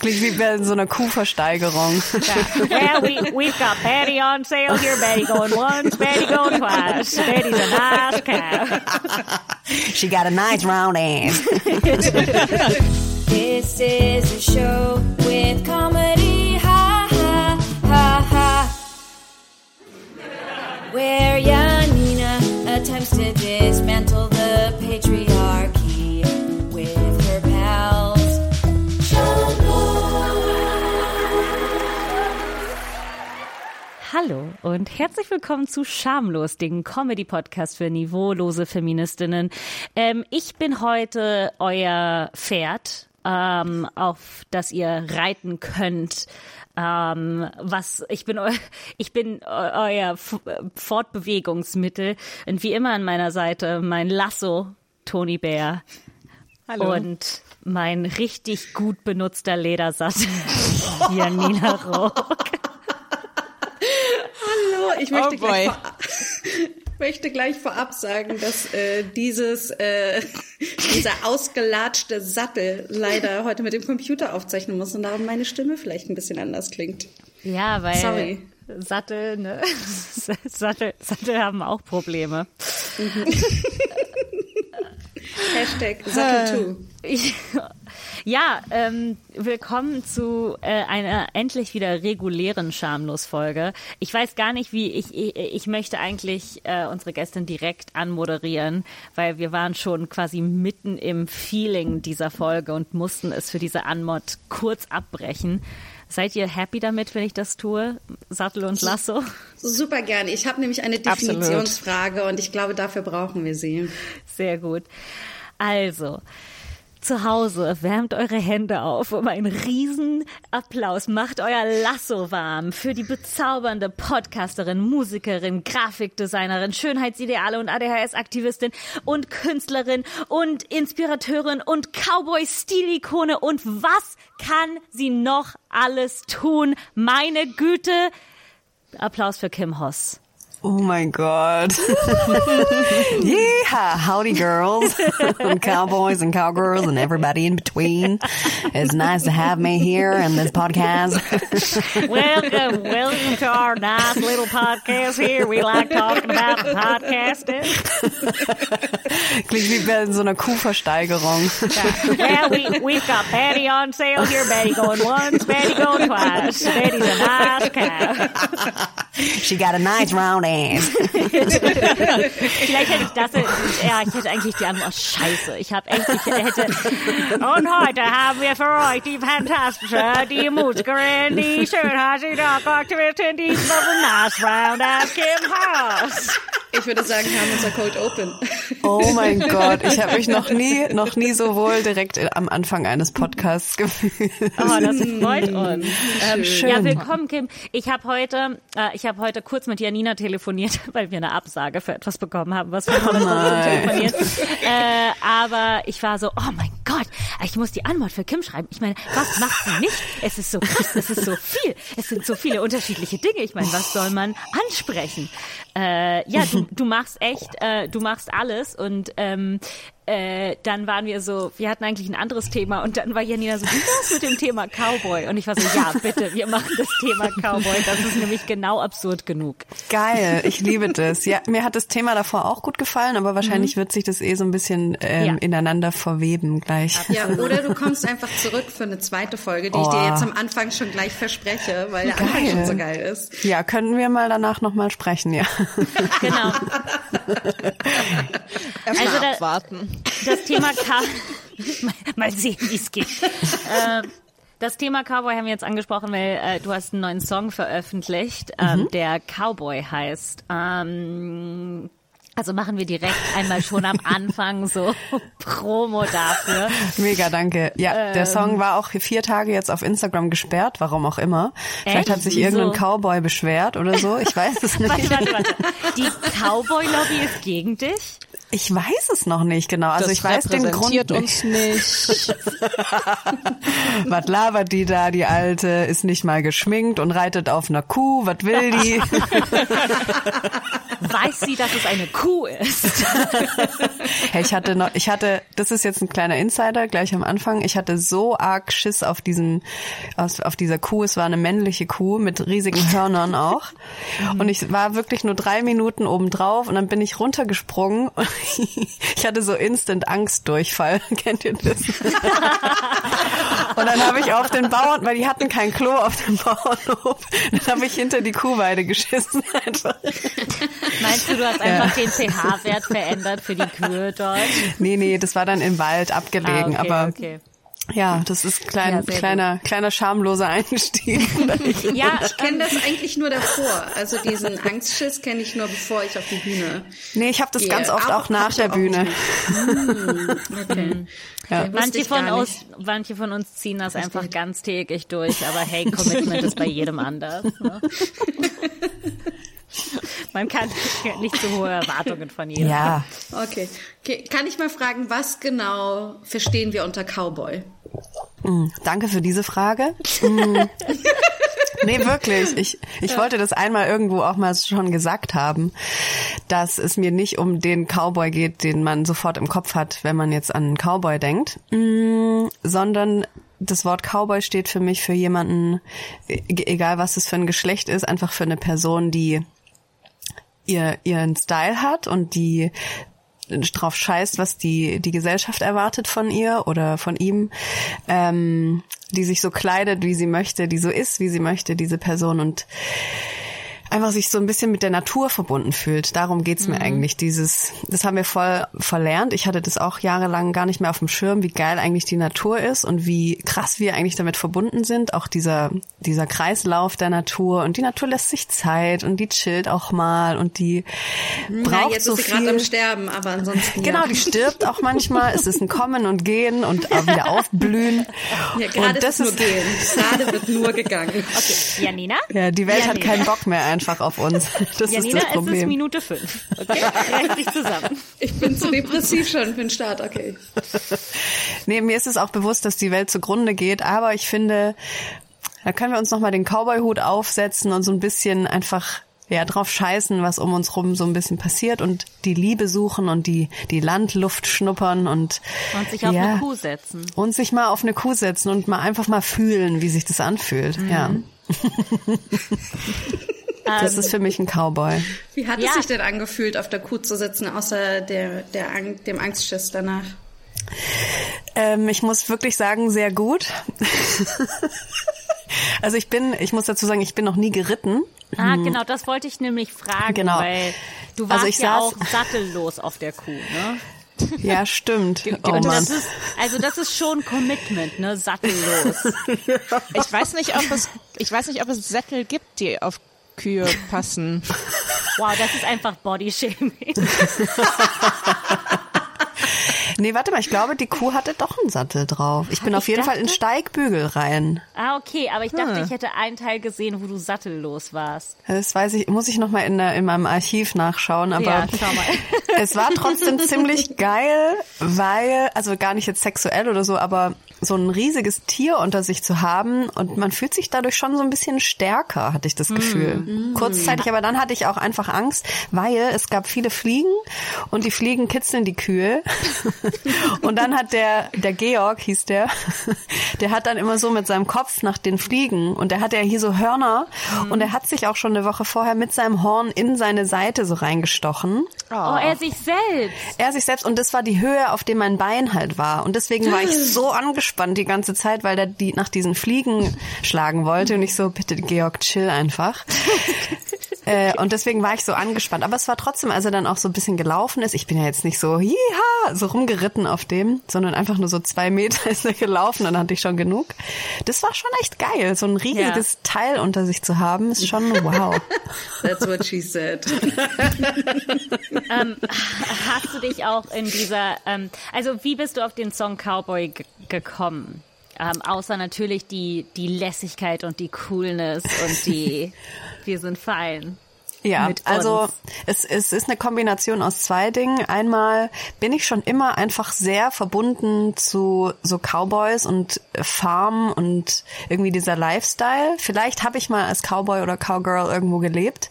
Klingt wie bei so einer Kuhversteigerung. well, we, we've got Betty on sale here. Betty going once, Betty going twice. Betty's a nice cow. She got a nice round ass. This is a show with comedy, ha ha ha ha. Where Janina attempts to dismantle the patriarchy Hallo und herzlich willkommen zu Schamlos, dem Comedy-Podcast für niveaulose Feministinnen. Ähm, ich bin heute euer Pferd, ähm, auf das ihr reiten könnt. Ähm, was ich bin, eu ich bin eu euer F Fortbewegungsmittel und wie immer an meiner Seite mein Lasso, Toni Bär. Hallo. Und mein richtig gut benutzter Ledersattel, Janina Rock. Hallo, ich möchte, Oh gleich, boy. vor, möchte gleich vorab sagen, dass äh, dieses äh, dieser ausgelatschte Sattel leider heute mit dem Computer aufzeichnen muss und darum meine Stimme vielleicht ein bisschen anders klingt. Ja, weil Sorry. Sattel, ne? Sattel, Sattel haben auch Probleme. Hashtag Sattel2. Ich, ja, ähm, willkommen zu äh, einer endlich wieder regulären Schamlos-Folge. Ich weiß gar nicht, wie ich, ich, ich möchte eigentlich äh, unsere Gästin direkt anmoderieren, weil wir waren schon quasi mitten im Feeling dieser Folge und mussten es für diese Anmod kurz abbrechen. Seid ihr happy damit, wenn ich das tue? Sattel und Lasso? Super gerne. Ich habe nämlich eine Absolut. Definitionsfrage und ich glaube, dafür brauchen wir sie. Sehr gut. Also, zu Hause wärmt eure Hände auf um einen riesen Applaus. Macht euer Lasso warm für die bezaubernde Podcasterin, Musikerin, Grafikdesignerin, Schönheitsideale und ADHS-Aktivistin und Künstlerin und Inspirateurin und Cowboy-Stilikone und was kann sie noch alles tun? Meine Güte. Applaus für Kim Hoss. Oh my God. yeah, howdy girls and cowboys and cowgirls and everybody in between. It's nice to have me here in this podcast. Welcome, welcome to our nice little podcast here. We like talking about podcasting. Klingt wie bei so einer Kuhversteigerung. Well, we, we've got Betty on sale here. Betty going once, Betty going twice. Betty's a nice cow. She got a nice round ass. Vielleicht hätte ich das, ja, ich hätte eigentlich die Antwort, oh, scheiße, ich habe echt, ich hätte, und heute haben wir für euch die fantastische, die Musikerin, die Schönheits-Aktivistin, die Nice Round of Kim House. Ich würde sagen, wir haben unser Cold Open. Oh mein Gott, ich habe mich noch nie, noch nie so wohl direkt am Anfang eines Podcasts gefühlt. Oh, das freut uns. Ähm, Schön. ja, willkommen, Kim. Ich habe heute, äh, ich habe heute kurz mit Janina telefoniert, weil wir eine Absage für etwas bekommen haben, was wir heute nein. telefonieren. Äh, aber ich war so, oh mein Gott, ich muss die Antwort für Kim schreiben. Ich meine, was macht sie nicht? Es ist so krass, es ist so viel, es sind so viele unterschiedliche Dinge. Ich meine, was soll man ansprechen? Äh, ja, du, du machst echt, äh, du machst alles und ähm, äh, dann waren wir so, wir hatten eigentlich ein anderes Thema und dann war Janina so, wie wär's mit dem Thema Cowboy? Und ich war so, ja, bitte, wir machen das Thema Cowboy. Das ist nämlich genau absurd genug. Geil, ich liebe das. Ja, mir hat das Thema davor auch gut gefallen, aber wahrscheinlich wird sich das eh so ein bisschen ähm, Ja. ineinander verweben gleich. Ja, oder du kommst einfach zurück für eine zweite Folge, die ich Oh. dir jetzt am Anfang schon gleich verspreche, weil der Anfang Geil. schon so geil ist. Ja, können wir mal danach nochmal sprechen, ja. Genau. Erst Also abwarten. Das Thema Cow mal, mal sehen, wie es geht. ähm, das Thema Cowboy haben wir jetzt angesprochen, weil äh, du hast einen neuen Song veröffentlicht, ähm, der Cowboy heißt. Ähm, also machen wir direkt einmal schon am Anfang so Promo dafür. Mega, danke. Ja, der Ähm. Song war auch vier Tage jetzt auf Instagram gesperrt, warum auch immer. Vielleicht Echt? hat sich irgendein Cowboy beschwert oder so, ich weiß es Warte, nicht. warte, warte. Die Cowboy-Lobby ist gegen dich? Ich weiß es noch nicht genau. Also das ich weiß den Grund uns nicht. Was labert die da, die Alte, ist nicht mal geschminkt und reitet auf einer Kuh, was will die? weiß sie, dass es eine Kuh ist. Hey, ich hatte noch, ich hatte, das ist jetzt ein kleiner Insider gleich am Anfang. Ich hatte so arg Schiss auf diesen, auf, auf dieser Kuh. Es war eine männliche Kuh mit riesigen Hörnern auch. Und ich war wirklich nur drei Minuten oben drauf und dann bin ich runtergesprungen und ich hatte so instant Angstdurchfall. Kennt ihr das? Und dann habe ich auf den Bauern, weil die hatten kein Klo auf dem Bauernhof, dann habe ich hinter die Kuhweide geschissen einfach. Meinst du, du hast einfach den pH-Wert verändert für die Kühe dort? Nee, nee, das war dann im Wald abgelegen, Ah, okay, aber okay. Ja, das ist klein, Ja, kleiner, kleiner schamloser Einstieg. Ja, Ich kenne das eigentlich nur davor. Also diesen Angstschiss kenne ich nur, bevor ich auf die Bühne. nee, ich habe das gehe. ganz oft Aber auch nach der auch Bühne. nicht. Okay. Ja. Wusste Manche von, uns, manche von uns ziehen das einfach ganztägig durch, aber hey, Commitment ist bei jedem anders. Ne? Man kann nicht so hohe Erwartungen von jedem. Ja, Okay. okay. Kann ich mal fragen, was genau verstehen wir unter Cowboy? Danke für diese Frage. Mm. Nee, wirklich. Ich, ich wollte das einmal irgendwo auch mal schon gesagt haben, dass es mir nicht um den Cowboy geht, den man sofort im Kopf hat, wenn man jetzt an einen Cowboy denkt, mm, sondern das Wort Cowboy steht für mich für jemanden, e- egal was es für ein Geschlecht ist, einfach für eine Person, die ihr, ihren Style hat und die drauf scheißt, was die, die Gesellschaft erwartet von ihr oder von ihm, ähm, die sich so kleidet, wie sie möchte, die so ist, wie sie möchte, diese Person. Und einfach sich so ein bisschen mit der Natur verbunden fühlt. Darum geht's mir eigentlich. Dieses, das haben wir voll verlernt. Ich hatte das auch jahrelang gar nicht mehr auf dem Schirm, wie geil eigentlich die Natur ist und wie krass wir eigentlich damit verbunden sind. Auch dieser, dieser Kreislauf der Natur und die Natur lässt sich Zeit und die chillt auch mal und die braucht ja, jetzt so ist sie viel. gerade am Sterben, aber ansonsten. Genau, ja. die stirbt auch manchmal. Es ist ein Kommen und Gehen und auch wieder aufblühen. Ja, gerade und ist das es nur ist, gehen. Gerade wird nur gegangen. Okay, Janina? ja, die Welt hat Janina. keinen Bock mehr einfach auf uns. Das Janina, ist das es ist Problem. Minute fünf. Okay, reiß dich zusammen. Ich bin zu depressiv schon für den Start, okay. Nee, mir ist es auch bewusst, dass die Welt zugrunde geht, aber ich finde, da können wir uns nochmal den Cowboy-Hut aufsetzen und so ein bisschen einfach ja, drauf scheißen, was um uns rum so ein bisschen passiert und die Liebe suchen und die, die Landluft schnuppern und, Und sich auf ja, eine Kuh setzen. Und sich mal auf eine Kuh setzen und mal einfach mal fühlen, wie sich das anfühlt. Ja. das ist für mich ein Cowboy. Wie hat Ja. es sich denn angefühlt, auf der Kuh zu sitzen, außer der, der, Ang- dem Angstschiss danach? Ähm, ich muss wirklich sagen, sehr gut. also ich bin, ich muss dazu sagen, ich bin noch nie geritten. Ah, genau, das wollte ich nämlich fragen, Genau. weil du Also warst ich ja auch sattellos auf der Kuh, ne? Ja, stimmt. Oh Mann. das ist, also das ist schon Commitment, ne? Sattellos. Ich weiß nicht, ob es, ich weiß nicht, ob es Sättel gibt, die auf Kühe passen. Wow, das ist einfach Bodyshaming. Nee, warte mal, ich glaube, die Kuh hatte doch einen Sattel drauf. Ich bin ich auf jeden Fall in dachte- Steigbügel rein. Ah, okay, aber ich dachte, ich hätte einen Teil gesehen, wo du sattellos warst. Das weiß ich, muss ich noch mal in, der, in meinem Archiv nachschauen, aber ja, schau mal. es war trotzdem ziemlich geil, weil, also gar nicht jetzt sexuell oder so, aber so ein riesiges Tier unter sich zu haben und man fühlt sich dadurch schon so ein bisschen stärker, hatte ich das Gefühl. Kurzzeitig, aber dann hatte ich auch einfach Angst, weil es gab viele Fliegen und die Fliegen kitzeln die Kühe. Und dann hat der, der Georg hieß der, der hat dann immer so mit seinem Kopf nach den Fliegen und der hatte ja hier so Hörner und er hat sich auch schon eine Woche vorher mit seinem Horn in seine Seite so reingestochen. Oh, er sich selbst. Er sich selbst und das war die Höhe, auf dem mein Bein halt war. Und deswegen war ich so angespannt die ganze Zeit, weil der die nach diesen Fliegen schlagen wollte. Und ich so, bitte Georg, chill einfach. äh, und deswegen war ich so angespannt. Aber es war trotzdem, als er dann auch so ein bisschen gelaufen ist, ich bin ja jetzt nicht so, jiha, so rumgeritten auf dem, sondern einfach nur so zwei Meter ist er gelaufen, dann hatte ich schon genug. Das war schon echt geil. So ein riesiges Teil unter sich zu haben, ist schon wow. That's what she said. Hast du dich auch in dieser, ähm, also wie bist du auf den Song Cowboy gekommen? Ähm, außer natürlich die, die Lässigkeit und die Coolness und die, wir sind fein. Ja, also es, es ist eine Kombination aus zwei Dingen. Einmal bin ich schon immer einfach sehr verbunden zu so Cowboys und Farm und irgendwie dieser Lifestyle. Vielleicht habe ich mal als Cowboy oder Cowgirl irgendwo gelebt.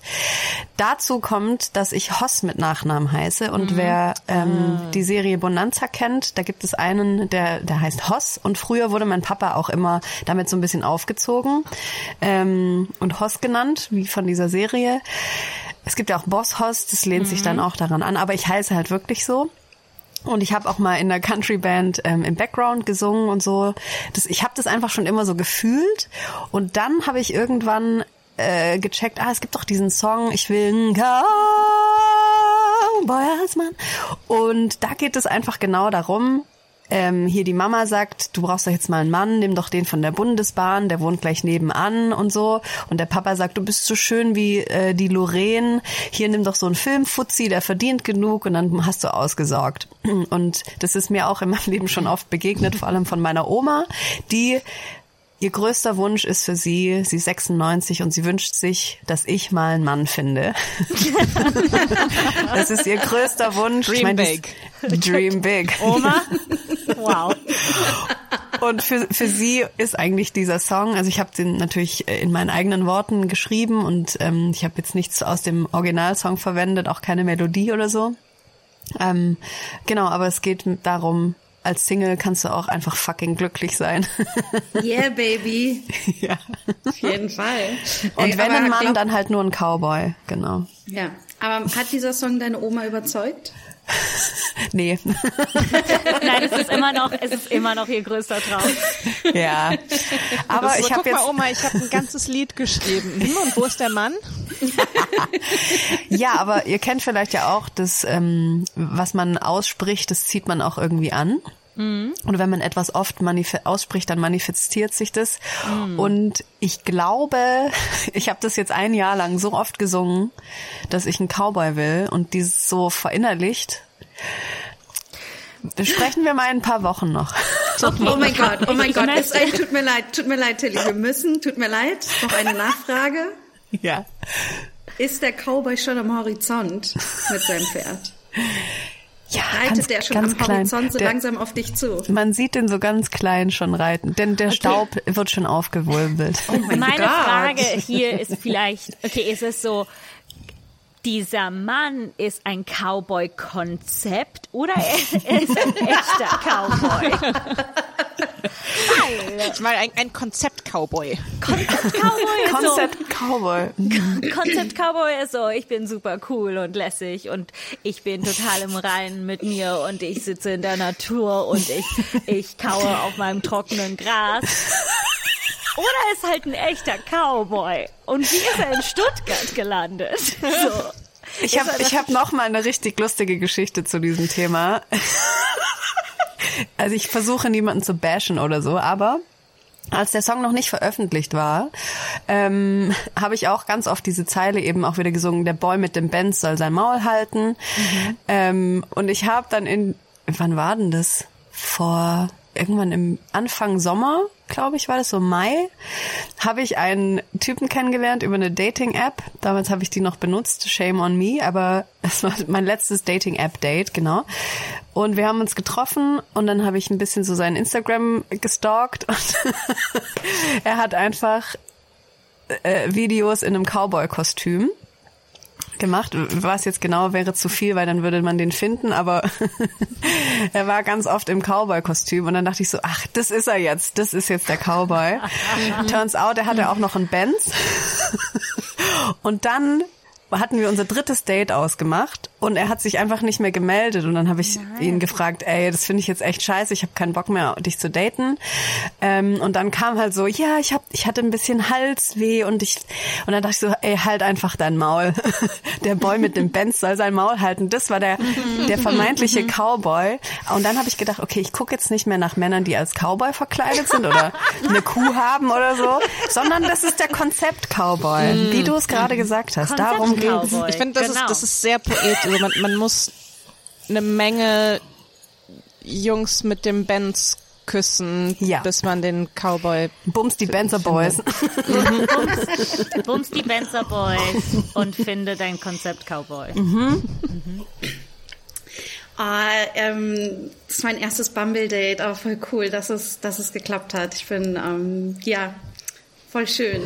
Dazu kommt, dass ich Hoss mit Nachnamen heiße und wer ähm, die Serie Bonanza kennt, da gibt es einen, der, der heißt Hoss und früher wurde mein Papa auch immer damit so ein bisschen aufgezogen ähm, und Hoss genannt, wie von dieser Serie. Es gibt ja auch Boss Hoss, das lehnt sich dann auch daran an, aber ich heiße halt wirklich so. Und ich habe auch mal in der Country Band ähm, im Background gesungen und so. Das, ich habe das einfach schon immer so gefühlt. Und dann habe ich irgendwann äh, gecheckt, ah, es gibt doch diesen Song, ich will ein Cowboy als Mann. Und da geht es einfach genau darum, ähm, hier die Mama sagt, du brauchst doch jetzt mal einen Mann, nimm doch den von der Bundesbahn, der wohnt gleich nebenan und so. Und der Papa sagt, du bist so schön wie äh, die Lorraine, hier nimm doch so einen Filmfuzzi, der verdient genug und dann hast du ausgesorgt. Und das ist mir auch in meinem Leben schon oft begegnet, vor allem von meiner Oma, die Ihr größter Wunsch ist für sie, sie ist 96 und sie wünscht sich, dass ich mal einen Mann finde. das ist ihr größter Wunsch. Dream ich mein, big. Dream big. Oma? Wow. Und für, für sie ist eigentlich dieser Song, also ich habe den natürlich in meinen eigenen Worten geschrieben und ähm, ich habe jetzt nichts aus dem Originalsong verwendet, auch keine Melodie oder so. Ähm, genau, aber es geht darum, als Single kannst du auch einfach fucking glücklich sein. Yeah, baby. ja. Auf jeden Fall. Und Äh, wenn ein Mann, dann halt nur ein Cowboy, genau. Ja. Aber hat dieser Song deine Oma überzeugt? Nee. Nein, es ist immer noch, es ist immer noch ihr größter Traum. ja. Aber so, ich habe guck mal, jetzt Oma, ich habe ein ganzes Lied geschrieben. Hm, und wo ist der Mann? Ja, aber ihr kennt vielleicht ja auch das, ähm, was man ausspricht, das zieht man auch irgendwie an. Und wenn man etwas oft ausspricht, dann manifestiert sich das. Und ich glaube, ich habe das jetzt ein Jahr lang so oft gesungen, dass ich einen Cowboy will und dieses so verinnerlicht. Sprechen wir mal in ein paar Wochen noch. Oh mein Gott, oh mein Gott. Es, äh, tut mir leid, tut mir leid, Tilly. Wir müssen, tut mir leid. Noch eine Nachfrage. Ja. Ist der Cowboy schon am Horizont mit seinem Pferd? Ja, Reitet der schon am Horizont so Der- langsam auf dich zu? Man sieht den so ganz klein schon reiten, denn der Staub wird schon aufgewirbelt. Meine Gott. Frage hier ist vielleicht, okay, ist es so, dieser Mann ist ein Cowboy-Konzept oder er ist ein echter Cowboy? Ich meine, ein, ein Konzept-Cowboy. Konzept-Cowboy ist so, Concept Cowboy. Konzept Cowboy ist so, ich bin super cool und lässig und ich bin total im Reinen mit mir und ich sitze in der Natur und ich, ich kaue auf meinem trockenen Gras. Oder ist halt ein echter Cowboy. Und wie ist er in Stuttgart gelandet? So. Ich habe ich hab noch mal eine richtig lustige Geschichte zu diesem Thema. Also ich versuche niemanden zu bashen oder so, aber als der Song noch nicht veröffentlicht war, ähm, habe ich auch ganz oft diese Zeile eben auch wieder gesungen, der Boy mit dem Benz soll sein Maul halten. Ähm, und ich habe dann in, wann war denn das? Vor irgendwann im Anfang Sommer, glaube ich, war das so Mai, habe ich einen Typen kennengelernt über eine Dating-App. Damals habe ich die noch benutzt, shame on me, aber es war mein letztes Dating-App-Date, genau. Und wir haben uns getroffen und dann habe ich ein bisschen so sein Instagram gestalkt und er hat einfach äh, Videos in einem Cowboy-Kostüm gemacht. Was jetzt genau wäre zu viel, weil dann würde man den finden, aber er war ganz oft im Cowboy-Kostüm und dann dachte ich so, ach, das ist er jetzt, das ist jetzt der Cowboy. Turns out, er hatte auch noch einen Benz. und dann hatten wir unser drittes Date ausgemacht und er hat sich einfach nicht mehr gemeldet und dann habe ich ihn gefragt, ey, das finde ich jetzt echt scheiße, ich habe keinen Bock mehr, dich zu daten. Ähm, und dann kam halt so, ja, ich hab, ich hatte ein bisschen Halsweh und ich und dann dachte ich so, ey, halt einfach dein Maul. Der Boy mit dem Benz soll sein Maul halten. Das war der der vermeintliche Cowboy. Und dann habe ich gedacht, okay, ich gucke jetzt nicht mehr nach Männern, die als Cowboy verkleidet sind oder eine Kuh haben oder so, sondern das ist der Konzept Cowboy, wie du es gerade gesagt hast. Darum Konzept-Cowboy. Ich finde, das, Genau. ist, das ist sehr poetisch. Also man, man muss eine Menge Jungs mit dem Benz küssen, Ja. bis man den Cowboy. Bums die Benzer Boys. Bums, bums die Benzer Boys und finde dein Konzept Cowboy. Ah, ähm, das ist mein erstes Bumble-Date, aber voll cool, dass es, dass es geklappt hat. Ich bin, ähm, ja, voll schön.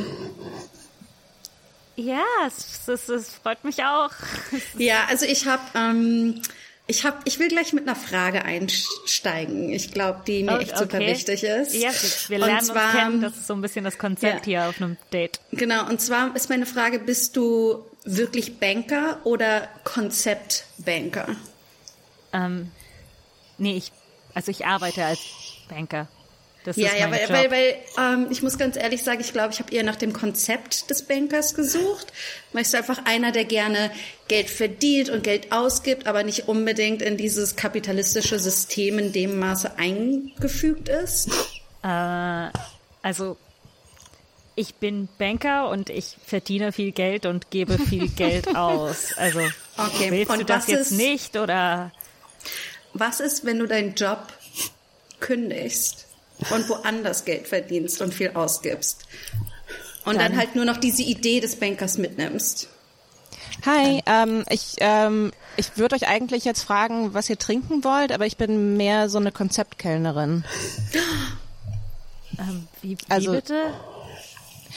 Ja, es, es, es freut mich auch. Ja, also ich habe, ähm, ich habe, ich will gleich mit einer Frage einsteigen. Ich glaube, die mir Oh, echt super okay. wichtig ist. Ja, wir Und lernen zwar- uns kennen. Das ist so ein bisschen das Konzept Ja. hier auf einem Date. Genau, und zwar ist meine Frage, bist du wirklich Banker oder Konzeptbanker? Ähm, nee, ich, also ich arbeite als Banker. Das Ja, ist ja, weil, weil, weil ähm, ich muss ganz ehrlich sagen, ich glaube, ich habe eher nach dem Konzept des Bankers gesucht. Weißt du, einfach einer, der gerne Geld verdient und Geld ausgibt, aber nicht unbedingt in dieses kapitalistische System in dem Maße eingefügt ist. Äh, also ich bin Banker und ich verdiene viel Geld und gebe viel Geld aus. Also Okay, willst du und das was jetzt ist- nicht oder? Was ist, wenn du deinen Job kündigst und woanders Geld verdienst und viel ausgibst? Und dann, Dann- halt nur noch diese Idee des Bankers mitnimmst. Hi, ähm, ich, ähm, ich würde euch eigentlich jetzt fragen, was ihr trinken wollt, aber ich bin mehr so eine Konzeptkellnerin. Ähm, wie, wie Also- bitte?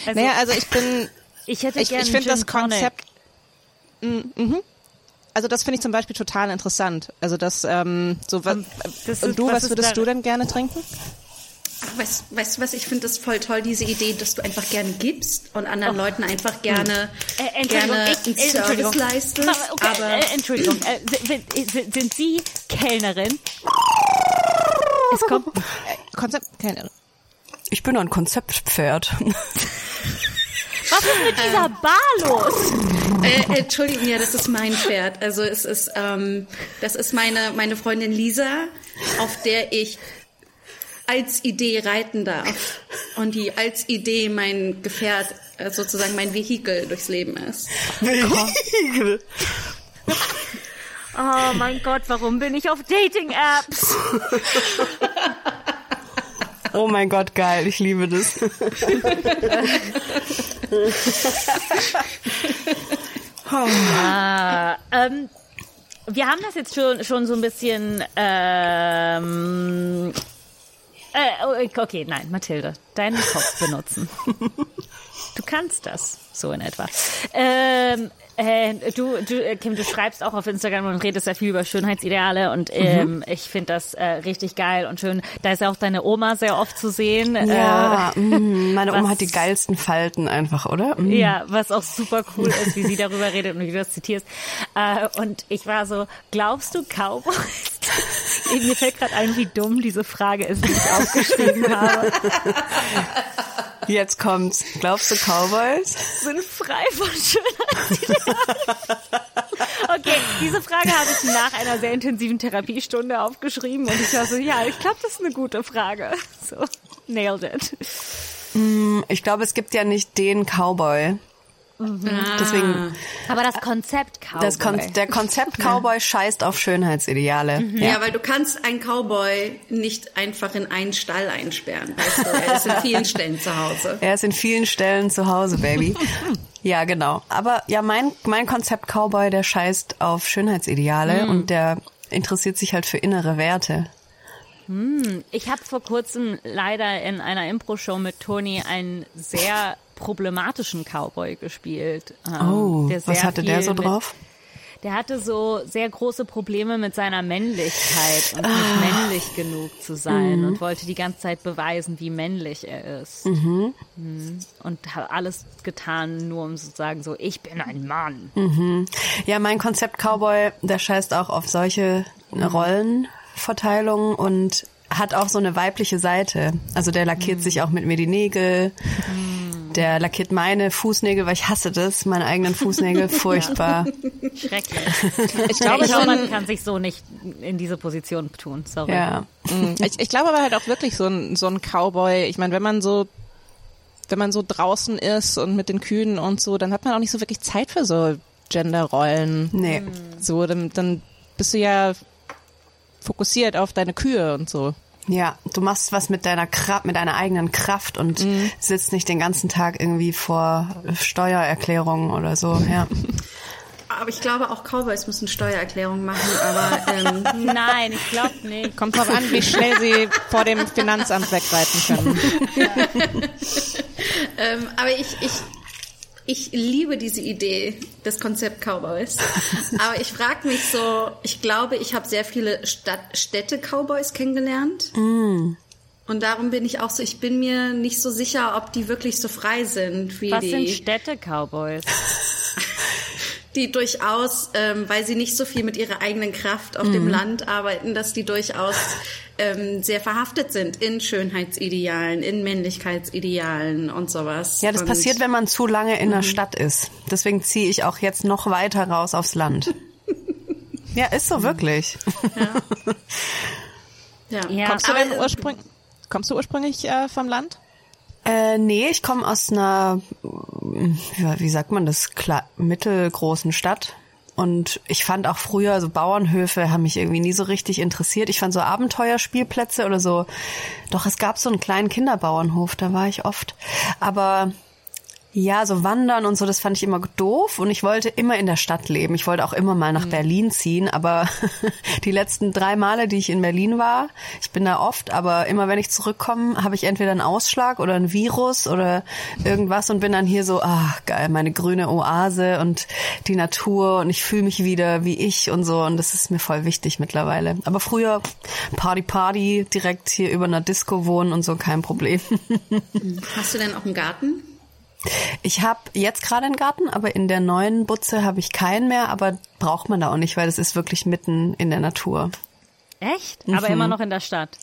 Also, naja, also ich bin, ich hätte ich, gerne ich finde das. Konzept. Mm, Mhm. Also das finde ich zum Beispiel total interessant. Also das, ähm, so was. das Und ist- du, was was würdest da- du denn gerne trinken? Ach, weißt, weißt du was, ich finde das voll toll, diese Idee, dass du einfach gerne gibst und anderen Leuten einfach gerne, Äh, Entschuldigung, gerne ich, einen äh, Entschuldigung. Service leistest. Okay, aber äh, Entschuldigung, äh, sind, sind, sind Sie Kellnerin? Es kommt, Konzeptkellnerin. Ich bin ein Konzeptpferd. was ist mit dieser Bar los? äh, Entschuldigung, ja, das ist mein Pferd. Also es ist, ähm, das ist meine, meine Freundin Lisa, auf der ich als Idee reiten darf. Und die als Idee mein Gefährt, äh, sozusagen mein Vehikel durchs Leben ist. Oh mein Gott, warum bin ich auf Dating-Apps? Oh mein Gott, geil, ich liebe das. Ähm, wir haben das jetzt schon, schon so ein bisschen. Ähm, äh, okay, nein, Mathilde, deinen Kopf benutzen. Du kannst das, so in etwa. Ähm, äh, du, du, äh, Kim, du schreibst auch auf Instagram und redest sehr viel über Schönheitsideale und ähm, ich finde das äh, richtig geil und schön. Da ist ja auch deine Oma sehr oft zu sehen. Ja, Äh, meine Oma was- hat die geilsten Falten einfach, oder? Mm. Ja, was auch super cool ist, wie sie darüber redet und wie du das zitierst. Äh, und ich war so, glaubst du Cowboys? Mir fällt gerade ein, wie dumm diese Frage ist, die ich aufgeschrieben habe. Jetzt kommt's. Glaubst du Cowboys? Sind frei von Schönheitsidealen. Okay, diese Frage habe ich nach einer sehr intensiven Therapiestunde aufgeschrieben und ich war so, ja, ich glaube, das ist eine gute Frage. So, nailed it. Ich glaube, es gibt ja nicht den Cowboy. Deswegen, Aber das Konzept Cowboy. das Kon der Konzept Cowboy scheißt auf Schönheitsideale. Ja. weil du kannst einen Cowboy nicht einfach in einen Stall einsperren. Weißt du, er ist in vielen Stellen zu Hause. Er ist in vielen Stellen zu Hause, Baby. ja, genau. Aber ja, mein, mein Konzept Cowboy, der scheißt auf Schönheitsideale und der interessiert sich halt für innere Werte. Ich habe vor kurzem leider in einer Impro-Show mit Toni einen sehr problematischen Cowboy gespielt. ähm, Oh, was hatte der so mit- drauf? Der hatte so sehr große Probleme mit seiner Männlichkeit und Ah. nicht männlich genug zu sein Mhm. und wollte die ganze Zeit beweisen, wie männlich er ist. Mhm. Und hat alles getan, nur um zu sagen, so, ich bin ein Mann. Mhm. Ja, mein Konzept Cowboy, der scheißt auch auf solche Rollenverteilungen und hat auch so eine weibliche Seite. Also der lackiert sich auch mit mir die Nägel. Der lackiert meine Fußnägel, weil ich hasse das, meine eigenen Fußnägel, furchtbar. Schrecklich. Ich glaube, schon, man kann sich so nicht in diese Position tun. Sorry. Ja. Mm, ich, ich glaube aber halt auch wirklich so ein, so ein Cowboy. Ich meine, wenn man so, wenn man so draußen ist und mit den Kühen und so, dann hat man auch nicht so wirklich Zeit für so Genderrollen. Nee. So, dann, dann bist du ja fokussiert auf deine Kühe und so. Ja, du machst was mit deiner Kraft, mit deiner eigenen Kraft und sitzt nicht den ganzen Tag irgendwie vor Steuererklärungen oder so. Ja. Aber ich glaube, auch Cowboys müssen Steuererklärungen machen, aber ähm, Nein, ich glaube nicht. Kommt drauf an, wie schnell sie vor dem Finanzamt wegreiten können. Ähm, aber ich, ich, ich liebe diese Idee des Konzept Cowboys. Aber ich frage mich so, ich glaube, ich habe sehr viele Stadt, Städte-Cowboys kennengelernt. Und darum bin ich auch so, ich bin mir nicht so sicher, ob die wirklich so frei sind, wie Was die, sind Städte-Cowboys? die durchaus, ähm, weil sie nicht so viel mit ihrer eigenen Kraft auf dem Land arbeiten, dass die durchaus ähm, sehr verhaftet sind in Schönheitsidealen, in Männlichkeitsidealen und sowas. Ja, das und passiert, wenn man zu lange in der Stadt ist. Deswegen ziehe ich auch jetzt noch weiter raus aufs Land. Ja, ist so wirklich. Ja. Ja. Kommst du denn ursprünglich, kommst du ursprünglich äh, vom Land? Äh, nee, ich komme aus einer, wie sagt man das, mittelgroßen Stadt. Und ich fand auch früher so Bauernhöfe haben mich irgendwie nie so richtig interessiert. Ich fand so Abenteuerspielplätze oder so. Doch es gab so einen kleinen Kinderbauernhof, da war ich oft. Aber ja, so wandern und so, das fand ich immer doof und ich wollte immer in der Stadt leben. Ich wollte auch immer mal nach Berlin ziehen, aber die letzten drei Male, die ich in Berlin war, ich bin da oft, aber immer wenn ich zurückkomme, habe ich entweder einen Ausschlag oder ein Virus oder irgendwas und bin dann hier so, ah, geil, meine grüne Oase und die Natur und ich fühle mich wieder wie ich und so und das ist mir voll wichtig mittlerweile. Aber früher Party Party, direkt hier über einer Disco wohnen und so, kein Problem. Hast du denn auch einen Garten? Ich habe jetzt gerade einen Garten, aber in der neuen Butze habe ich keinen mehr, aber braucht man da auch nicht, weil es ist wirklich mitten in der Natur. Echt? Aber immer noch in der Stadt.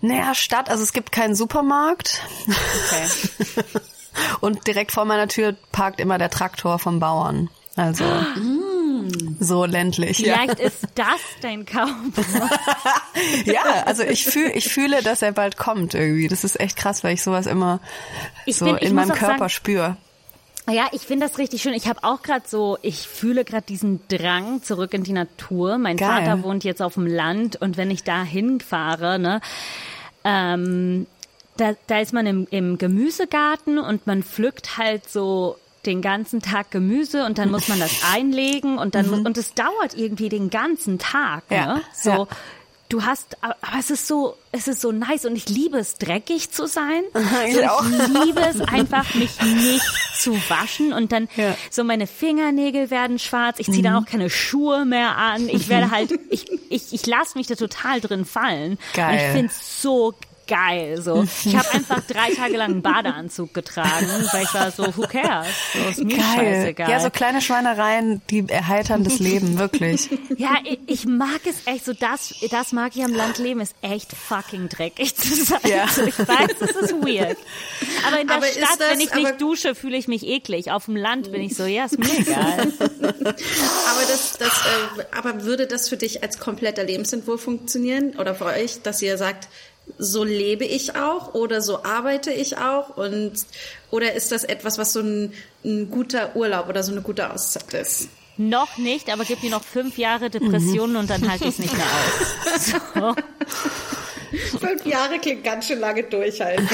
Naja, Stadt, also es gibt keinen Supermarkt Okay. und direkt vor meiner Tür parkt immer der Traktor vom Bauern. Also so ländlich. Ja. Vielleicht ist das dein Cowboy. ja, also ich fühle ich fühle, dass er bald kommt irgendwie. Das ist echt krass, weil ich sowas immer Ich so bin- in meinem Körper sagen- spüre. Ja, ich finde das richtig schön. Ich habe auch gerade so, ich fühle gerade diesen Drang zurück in die Natur. Mein Geil. Vater wohnt jetzt auf dem Land und wenn ich da hinfahre, ne, ähm, da, da ist man im, im Gemüsegarten und man pflückt halt so den ganzen Tag Gemüse und dann muss man das einlegen und dann muss, und es dauert irgendwie den ganzen Tag, Mhm. Ja, ne? So, ja. du hast, aber es ist so, es ist so nice und ich liebe es, dreckig zu sein. Ich so, ich auch. liebe es einfach, mich nicht zu waschen und dann Ja. Mhm. so meine Fingernägel werden schwarz. Ich ziehe dann auch keine Schuhe mehr an. Ich werde halt, ich, ich, ich lasse mich da total drin fallen. Geil. Und ich finde es so geil. So, ich habe einfach drei Tage lang einen Badeanzug getragen, weil ich war so, who cares? So, ist mir Geil. scheißegal. Ja, so kleine Schweinereien, die erheitern das Leben, wirklich. Ja, ich, ich mag es echt so, das, das mag ich am Land leben, ist echt fucking dreckig zu sein. Ja. So, ich weiß, das ist weird. Aber in der Aber Stadt, das- wenn ich nicht dusche, fühle ich mich eklig. Auf dem Land bin ich so, ja, ist mir egal. Aber das, das, äh, aber würde das für dich als kompletter Lebensentwurf funktionieren oder für euch, dass ihr sagt, so lebe ich auch oder so arbeite ich auch und oder ist das etwas, was so ein, ein guter Urlaub oder so eine gute Auszeit ist? noch nicht, aber gib mir noch fünf Jahre Depressionen und dann halte ich es nicht mehr aus. So. Fünf Jahre klingt ganz schön lange durchhalten.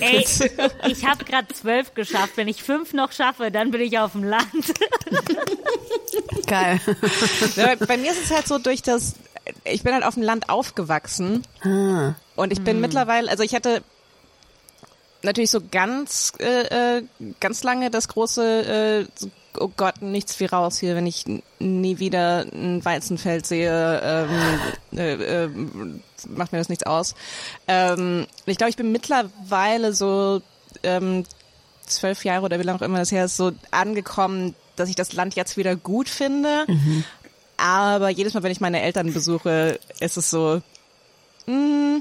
Ey, ich habe gerade zwölf geschafft. Wenn ich fünf noch schaffe, dann bin ich auf dem Land. Geil. Bei mir ist es halt so durch das, ich bin halt auf dem Land aufgewachsen und ich bin mittlerweile, also ich hatte natürlich so ganz, äh, äh, ganz lange das große, äh, so, oh Gott, nichts wie raus hier, wenn ich nie wieder ein Weizenfeld sehe, ähm, äh, äh, macht mir das nichts aus. Ähm, ich glaube, ich bin mittlerweile so ähm, zwölf Jahre oder wie lange auch immer das her ist, so angekommen, dass ich das Land jetzt wieder gut finde. Aber jedes Mal, wenn ich meine Eltern besuche, ist es so. Mm.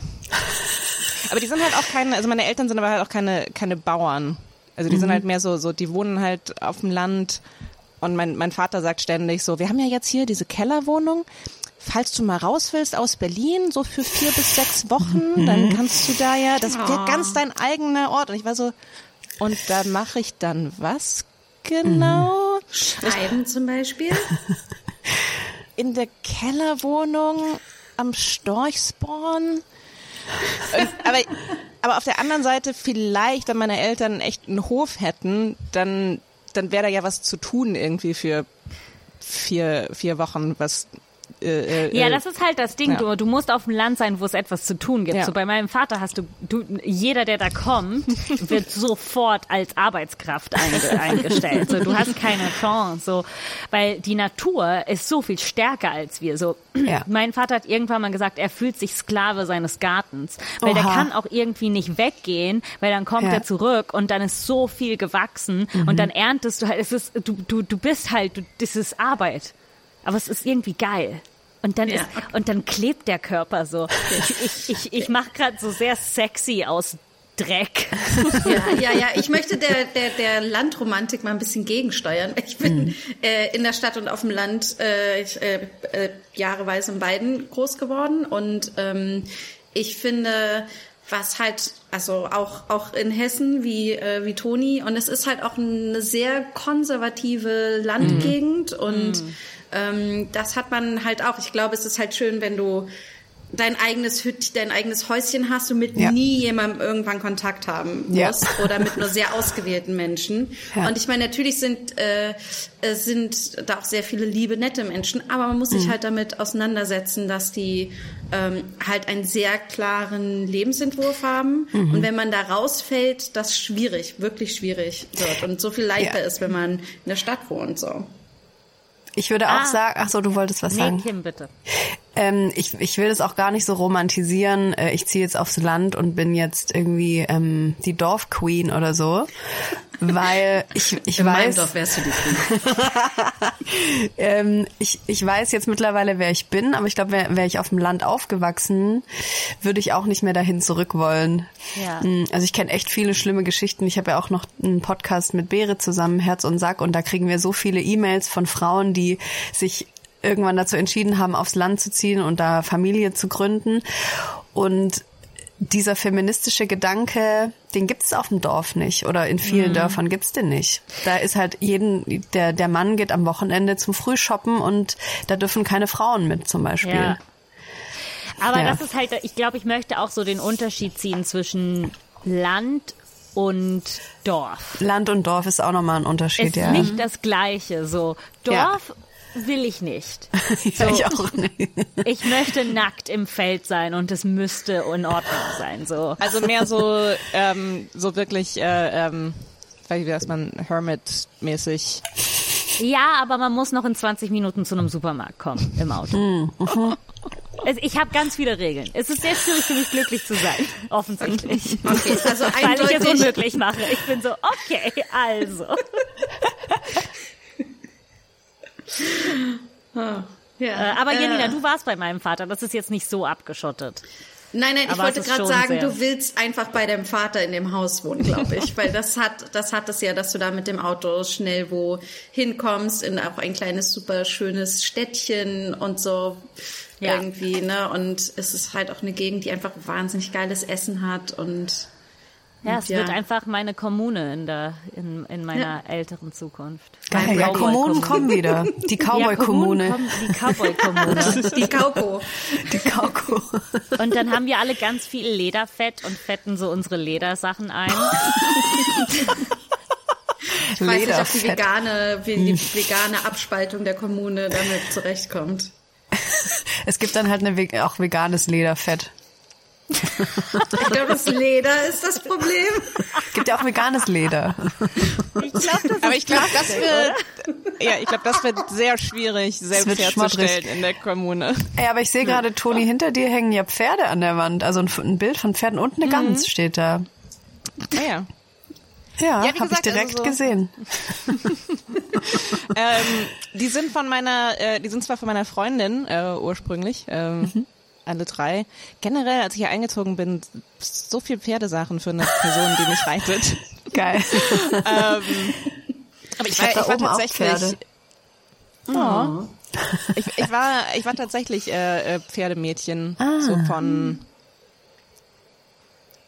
Aber die sind halt auch keine, also meine Eltern sind aber halt auch keine, keine Bauern. Also die sind halt mehr so, so, die wohnen halt auf dem Land. Und mein, mein Vater sagt ständig so, wir haben ja jetzt hier diese Kellerwohnung. Falls du mal raus willst aus Berlin, so für vier bis sechs Wochen, dann kannst du da ja, das wird ganz dein eigener Ort. Und ich war so, und da mache ich dann was genau? Schreiben zum Beispiel. in der Kellerwohnung am Storchsporn. Aber, aber auf der anderen Seite, vielleicht, wenn meine Eltern echt einen Hof hätten, dann, dann wäre da ja was zu tun irgendwie für vier, vier Wochen, was äh, äh, Ja, das ist halt das Ding. ja. Du, du musst auf dem Land sein, wo es etwas zu tun gibt. Ja. So bei meinem Vater hast du, du, jeder, der da kommt, wird sofort als Arbeitskraft einge, eingestellt. So, du hast keine Chance. So, weil die Natur ist so viel stärker als wir. So, Ja. mein Vater hat irgendwann mal gesagt, er fühlt sich Sklave seines Gartens, weil der Oha. kann auch irgendwie nicht weggehen, weil dann kommt er zurück und dann ist so viel gewachsen und dann erntest du halt. Es ist, du, du, du bist halt, du, das ist Arbeit. Aber es ist irgendwie geil. Und dann, Ja. ist, und dann klebt der Körper so. Ich, ich, ich, ich mache gerade so sehr sexy aus Dreck. Ja, ja, ja. Ich möchte der, der, der Landromantik mal ein bisschen gegensteuern. Ich bin äh, in der Stadt und auf dem Land äh, ich, äh, äh, jahreweise in beiden groß geworden und ähm, ich finde, was halt, also auch, auch in Hessen wie, äh, wie Toni und es ist halt auch eine sehr konservative Landgegend und ähm, das hat man halt auch. Ich glaube, es ist halt schön, wenn du dein eigenes Hüt, dein eigenes Häuschen hast und mit Ja. nie jemandem irgendwann Kontakt haben Ja. musst oder mit nur sehr ausgewählten Menschen. Ja. Und ich meine, natürlich sind äh, es sind da auch sehr viele liebe, nette Menschen, aber man muss sich Mhm. halt damit auseinandersetzen, dass die ähm, halt einen sehr klaren Lebensentwurf haben. Mhm. Und wenn man da rausfällt, das schwierig, wirklich schwierig wird und so viel leichter Ja. ist, wenn man in der Stadt wohnt. So. Ich würde auch Ah. sagen, ach so, du wolltest was Nee, sagen. Kim, bitte. Ähm, ich, ich will das auch gar nicht so romantisieren. Äh, Ich ziehe jetzt aufs Land und bin jetzt irgendwie ähm, die Dorfqueen oder so. Weil ich, ich In meinem weiß, Dorf wärst du die Queen. ähm, ich, ich weiß jetzt mittlerweile, wer ich bin, aber ich glaube, wäre wär ich auf dem Land aufgewachsen, würde ich auch nicht mehr dahin zurück wollen. Ja. Mm, Also ich kenne echt viele schlimme Geschichten. Ich habe ja auch noch einen Podcast mit Beere zusammen, Herz und Sack, und da kriegen wir so viele E-Mails von Frauen, die sich irgendwann dazu entschieden haben, aufs Land zu ziehen und da Familie zu gründen. Und dieser feministische Gedanke, den gibt's auf dem Dorf nicht oder in vielen Dörfern gibt's den nicht. Da ist halt jeden, der, der Mann geht am Wochenende zum Frühshoppen und da dürfen keine Frauen mit zum Beispiel. Ja. Aber Ja. das ist halt, ich glaube, ich möchte auch so den Unterschied ziehen zwischen Land und Dorf. Land und Dorf ist auch nochmal ein Unterschied, Es ist ja. nicht das Gleiche. So Dorf will ich nicht. ja ich auch nicht. Ich möchte nackt im Feld sein und es müsste in Ordnung sein. So. Also mehr so, ähm, so wirklich, äh, ähm, wie heißt man, Hermit-mäßig. Ja, aber man muss noch in 20 Minuten zu einem Supermarkt kommen im Auto. Also ich habe ganz viele Regeln. Es ist sehr schwierig für mich glücklich zu sein, offensichtlich. Okay, also Weil ich es unmöglich mache. Ich bin so, okay, also. Ja. Äh, aber Janina, Äh, du warst bei meinem Vater. Das ist jetzt nicht so abgeschottet. Nein, nein, ich Aber wollte es ist gerade sagen, du willst einfach bei deinem Vater in dem Haus wohnen, glaube ich. Weil das hat, das hat es ja, dass du da mit dem Auto schnell wo hinkommst, in auch ein kleines, super schönes Städtchen und so Ja. irgendwie, ne? Und es ist halt auch eine Gegend, die einfach wahnsinnig geiles Essen hat und Ja, es Ja. wird einfach meine Kommune in der in, in meiner älteren Zukunft. Geil, ja. Kommunen kommen wieder. Die Ja, Cowboy-Kommune. Die Cowboy-Kommune. die Kauko. Die Kauko. Und dann haben wir alle ganz viel Lederfett und fetten so unsere Ledersachen ein. Ich weiß nicht, ob die vegane, wie die vegane Abspaltung der Kommune damit zurechtkommt. Es gibt dann halt eine, auch veganes Lederfett. Ich glaube, das Leder ist das Problem. Gibt ja auch veganes Leder. Ich glaube, das Aber ich glaube, das wird, ja, ich glaube, das wird sehr schwierig, selbst wird herzustellen in der Kommune. Ey, aber ich sehe gerade, Toni, hinter dir hängen ja Pferde an der Wand. Also ein, ein Bild von Pferden und eine Gans steht da. Ah, ja. Ja, Ja, wie habe ich direkt also so- gesehen. ähm, die sind von meiner, äh, die sind zwar von meiner Freundin äh, ursprünglich, ähm, alle drei. Generell, als ich hier eingezogen bin, so viel Pferdesachen für eine Person, die mich reitet. Geil. Aber ich, war, ich war oben auch tatsächlich. Pferde. Oh. Ich, ich war, ich war tatsächlich äh, äh, Pferdemädchen, so von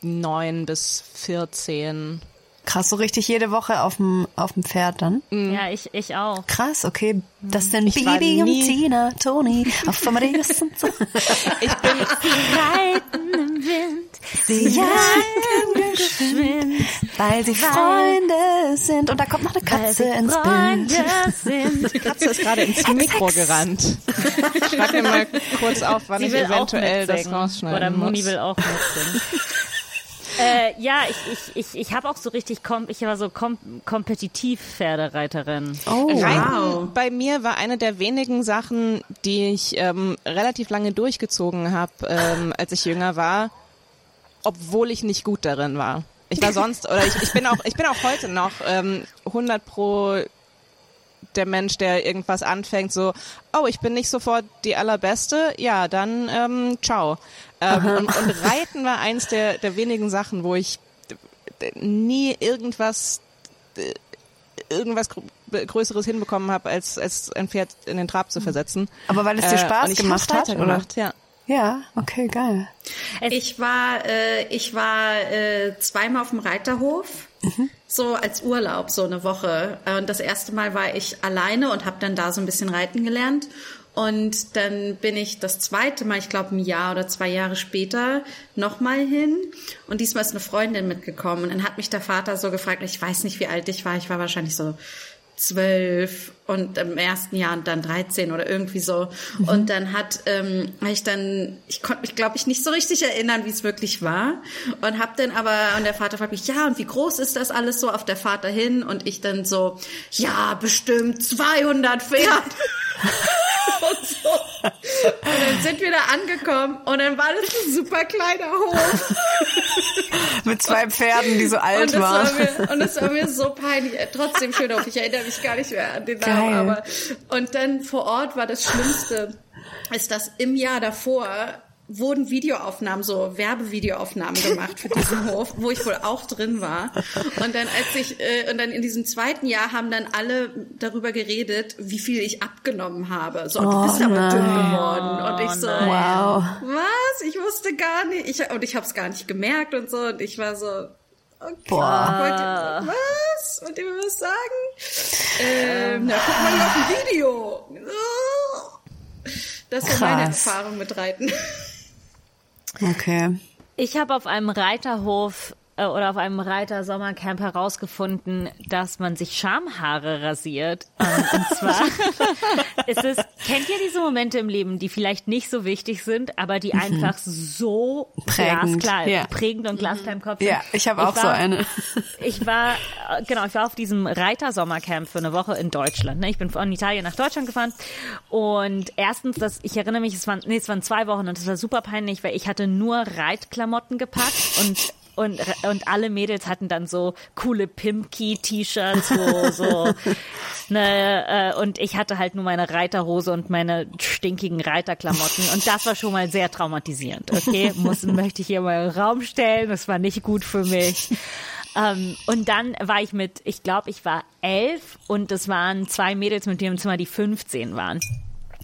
neun bis vierzehn. Krass, so richtig jede Woche auf dem, auf dem Pferd dann. Ja, ich, ich auch. Krass, okay. Das sind Ich war Bibi und Tina, Toni, auf Amadeus und so. Ich bin, Reiten im Wind. Sie jagen geschwind, Weil sie Freunde sind. Und da kommt noch eine weil Katze sie ins Freunde Bild. sind. Die Katze ist gerade ins Mikro gerannt. Schreib mir mal kurz auf, wann Sie ich eventuell das rausschneiden Oder Moni muss. will auch mitsingen. Äh, ja, ich, ich, ich, ich habe auch so richtig, kom ich war so kom kompetitiv Pferdereiterin. Oh, Reiten bei mir war eine der wenigen Sachen, die ich ähm, relativ lange durchgezogen habe, ähm, als ich jünger war, obwohl ich nicht gut darin war. Ich war sonst oder ich, ich bin auch ich bin auch heute noch ähm, 100 pro der Mensch, der irgendwas anfängt, so, oh, ich bin nicht sofort die allerbeste, ja, dann ähm, ciao. Ähm, und, und Reiten war eins der, der wenigen Sachen, wo ich nie irgendwas äh, irgendwas Gr- Größeres hinbekommen habe, als, als ein Pferd in den Trab zu versetzen. Aber weil es dir Äh, Spaß und ich gemacht hat, oder? weitergemacht, ja. Ja, okay, geil. Ich war, äh, ich war äh, zweimal auf dem Reiterhof, so als Urlaub, so eine Woche. Und das erste Mal war ich alleine und habe dann da so ein bisschen reiten gelernt. Und dann bin ich das zweite Mal, ich glaube ein Jahr oder zwei Jahre später, nochmal hin. Und diesmal ist eine Freundin mitgekommen. Und dann hat mich der Vater so gefragt, ich weiß nicht, wie alt ich war. Ich war wahrscheinlich so zwölf und im ersten Jahr und dann 13 oder irgendwie so. Und dann hat ähm, ich dann, ich konnte mich, glaube ich, nicht so richtig erinnern, wie es wirklich war. Und hab dann aber, und der Vater fragt mich, ja, und wie groß ist das alles so auf der Fahrt dahin? Und ich dann so, ja, bestimmt 200 Pferd. und so. Und dann sind wir da angekommen und dann war das ein super kleiner Hof. Mit zwei Pferden, die so Und alt war waren. mir, und das war mir so peinlich. Trotzdem schön auf. Ich erinnere mich gar nicht mehr an den Namen. Geil. Aber, und dann vor Ort war das Schlimmste, ist, dass im Jahr davor wurden Videoaufnahmen, so Werbevideoaufnahmen gemacht für diesen Hof, wo ich wohl auch drin war. Und dann als ich, äh, und dann in diesem zweiten Jahr haben dann alle darüber geredet, wie viel ich abgenommen habe. So, du bist aber dünn geworden. Und ich so, Wow. was? Ich wusste gar nicht. Ich, und ich habe es gar nicht gemerkt und so. Und ich war so, okay. Boah. Wollt ihr, was? Wollt ihr mir was sagen? Ähm, na, guck mal auf dem Video. Das war meine Krass. Erfahrung mit Reiten. Okay. Ich habe auf einem Reiterhof äh, oder auf einem Reiter-Sommercamp herausgefunden, dass man sich Schamhaare rasiert. Ähm, und zwar ist es, kennt ihr diese Momente im Leben, die vielleicht nicht so wichtig sind, aber die einfach so Mhm. Prägend, glasklar, ja. prägend und glasklar im Kopf sind? Ja, ich habe auch so war- eine. Ich war, äh, genau, ich war auf diesem Reiter-Sommercamp für eine Woche in Deutschland. Ne? Ich bin von Italien nach Deutschland gefahren und erstens, das, ich erinnere mich, es waren, nee, es waren zwei Wochen und es war super peinlich, weil ich hatte nur Reitklamotten gepackt und und, und alle Mädels hatten dann so coole Pimki-T-Shirts, wo so, ne, äh, und ich hatte halt nur meine Reiterhose und meine stinkigen Reiterklamotten und das war schon mal sehr traumatisierend, okay? Muss, möchte ich hier mal im Raum stellen, das war nicht gut für mich. Ähm, und dann war ich mit, ich glaube, ich war elf und es waren zwei Mädels mit mir im Zimmer, die 15 waren.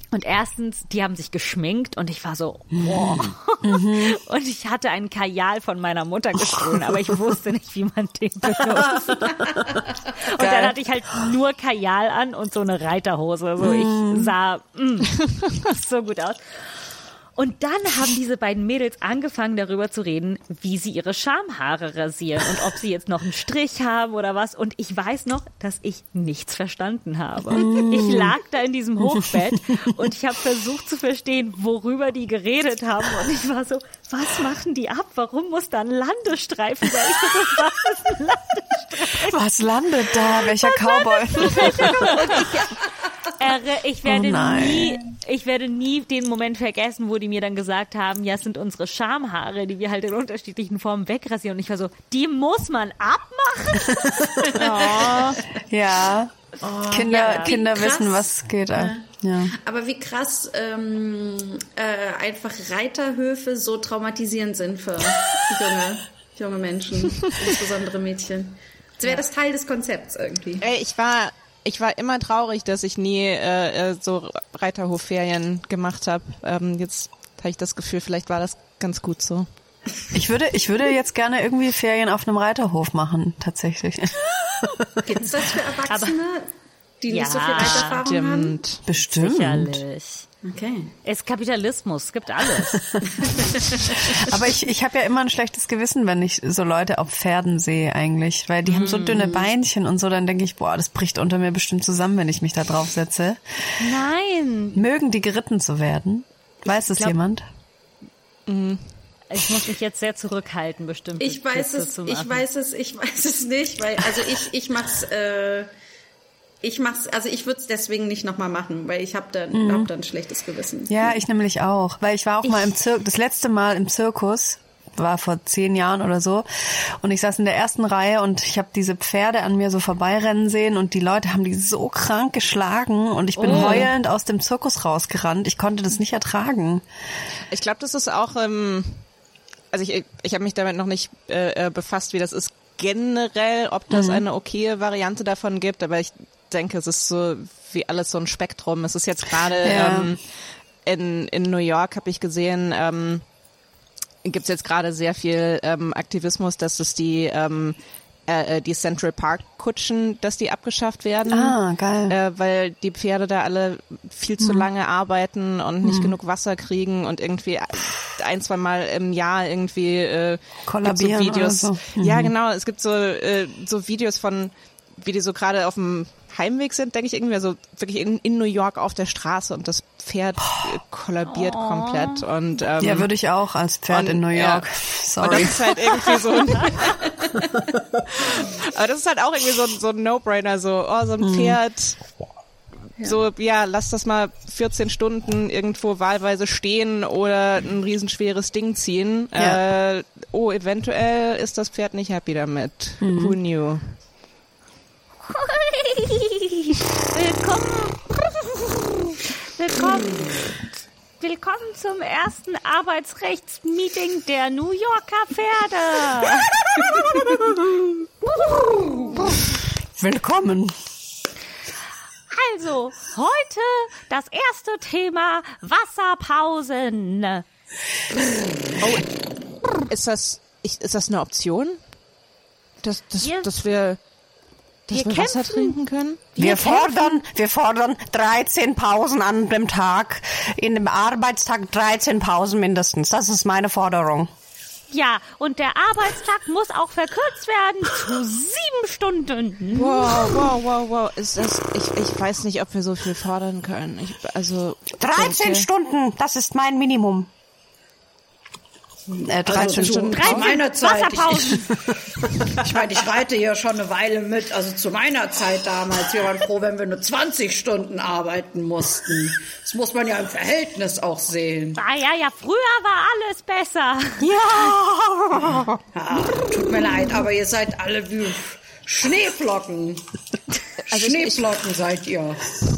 Und erstens, die haben sich geschminkt und ich war so, boah. Und ich hatte einen Kajal von meiner Mutter gestohlen, aber ich wusste nicht, wie man den benutzt. Und dann hatte ich halt nur Kajal an und so eine Reiterhose. So, ich sah mm, so gut aus. Und dann haben diese beiden Mädels angefangen darüber zu reden, wie sie ihre Schamhaare rasieren und ob sie jetzt noch einen Strich haben oder was. Und ich weiß noch, dass ich nichts verstanden habe. Ich lag da in diesem Hochbett und ich habe versucht zu verstehen, worüber die geredet haben. Und ich war so, was machen die ab? Warum muss da ein Landestreifen sein? Ich so, was ist ein Landestreifen? Was landet da? Welcher Cowboy? Erre- Ich werde Oh nie, ich werde nie den Moment vergessen, wo die mir dann gesagt haben, ja, es sind unsere Schamhaare, die wir halt in unterschiedlichen Formen wegrasieren. Und ich war so, die muss man abmachen. Ja. Kinder, ja. Kinder wissen, was geht. äh. Ja. Aber wie krass ähm, äh, einfach Reiterhöfe so traumatisierend sind für junge, junge Menschen, insbesondere Mädchen. Das wäre das Teil des Konzepts irgendwie. Ey, ich war, ich war immer traurig, dass ich nie äh, äh, so Reiterhofferien gemacht habe. Ähm, jetzt habe ich das Gefühl, vielleicht war das ganz gut so. Ich würde, ich würde jetzt gerne irgendwie Ferien auf einem Reiterhof machen, tatsächlich. Gibt's das für Erwachsene? die Ja, nicht so viel Reiterfahrung haben? Stimmt. Bestimmt. Sicherlich. Okay. Es ist Kapitalismus, es gibt alles. Aber ich, ich habe ja immer ein schlechtes Gewissen, wenn ich so Leute auf Pferden sehe eigentlich, weil die haben so dünne Beinchen und so, dann denke ich, boah, das bricht unter mir bestimmt zusammen, wenn ich mich da drauf setze. Nein, Mögen die geritten zu werden? Weiß es glaub- jemand? ich muss mich jetzt sehr zurückhalten, bestimmt. Ich weiß es, ich weiß es, ich weiß es nicht, weil also ich ich mach's äh, ich mach's also ich würde es deswegen nicht nochmal machen, weil ich habe dann hab dann ein schlechtes Gewissen. Ja, ich nämlich auch, weil ich war auch mal im Zirkus, das letzte Mal im Zirkus war vor zehn Jahren oder so und ich saß in der ersten Reihe und ich habe diese Pferde an mir so vorbeirennen sehen und die Leute haben die so krank geschlagen und ich bin Oh. heulend aus dem Zirkus rausgerannt. Ich konnte das nicht ertragen. Ich glaube, das ist auch, ähm, also ich, ich habe mich damit noch nicht äh, äh, befasst, wie das ist generell, ob das eine okaye Variante davon gibt, aber ich denke, es ist so wie alles so ein Spektrum. Es ist jetzt gerade Ja. ähm, in, in New York, habe ich gesehen, ähm, gibt es jetzt gerade sehr viel ähm, Aktivismus, dass es die ähm, äh, äh, die Central Park Kutschen, dass die abgeschafft werden. Ah, geil. Äh, weil die Pferde da alle viel zu lange arbeiten und nicht genug Wasser kriegen und irgendwie ein, zwei Mal im Jahr irgendwie äh, Kollabieren gibt's so Videos. so. Ja, genau. Es gibt so äh, so Videos von, wie die so gerade auf dem Heimweg sind, denke ich irgendwie, also wirklich in, in New York auf der Straße und das Pferd äh, kollabiert komplett und ähm, Ja, würde ich auch als Pferd und- in New ja. York. und das Sorry. ist halt irgendwie so ein Aber das ist halt auch irgendwie so, ein- so ein No-Brainer, so, oh, so ein Pferd, so, ja, lass das mal 14 Stunden irgendwo wahlweise stehen oder ein riesenschweres Ding ziehen. Ja. Äh, oh, eventuell ist das Pferd nicht happy damit. Who knew? Willkommen. Willkommen. Willkommen zum ersten Arbeitsrechtsmeeting der New Yorker Pferde. Willkommen. Also, heute das erste Thema Wasserpausen. Ist das, ist das eine Option? Dass, dass, Wir- dass wir, dass wir wir, Wasser trinken können? Wir fordern, wir fordern 13 Pausen an dem Tag. In dem Arbeitstag 13 Pausen mindestens. Das ist meine Forderung. Ja, und der Arbeitstag muss auch verkürzt werden zu sieben Stunden. Wow, wow, wow, wow. Ist das, ich, ich weiß nicht, ob wir so viel fordern können. Ich, also, 13 denke- Stunden, das ist mein Minimum. Äh, 13 Also, Stunden. zu meiner Zeit, Wasserpausen. ich, ich meine, ich reite ja schon eine Weile mit. Also zu meiner Zeit damals, wir waren froh, wenn wir nur 20 Stunden arbeiten mussten. Das muss man ja im Verhältnis auch sehen. Ah ja, ja, früher war alles besser. Ja! Ja, tut mir leid, aber ihr seid alle wie Schneeflocken. Also ich- ich- Schneeflocken seid ihr.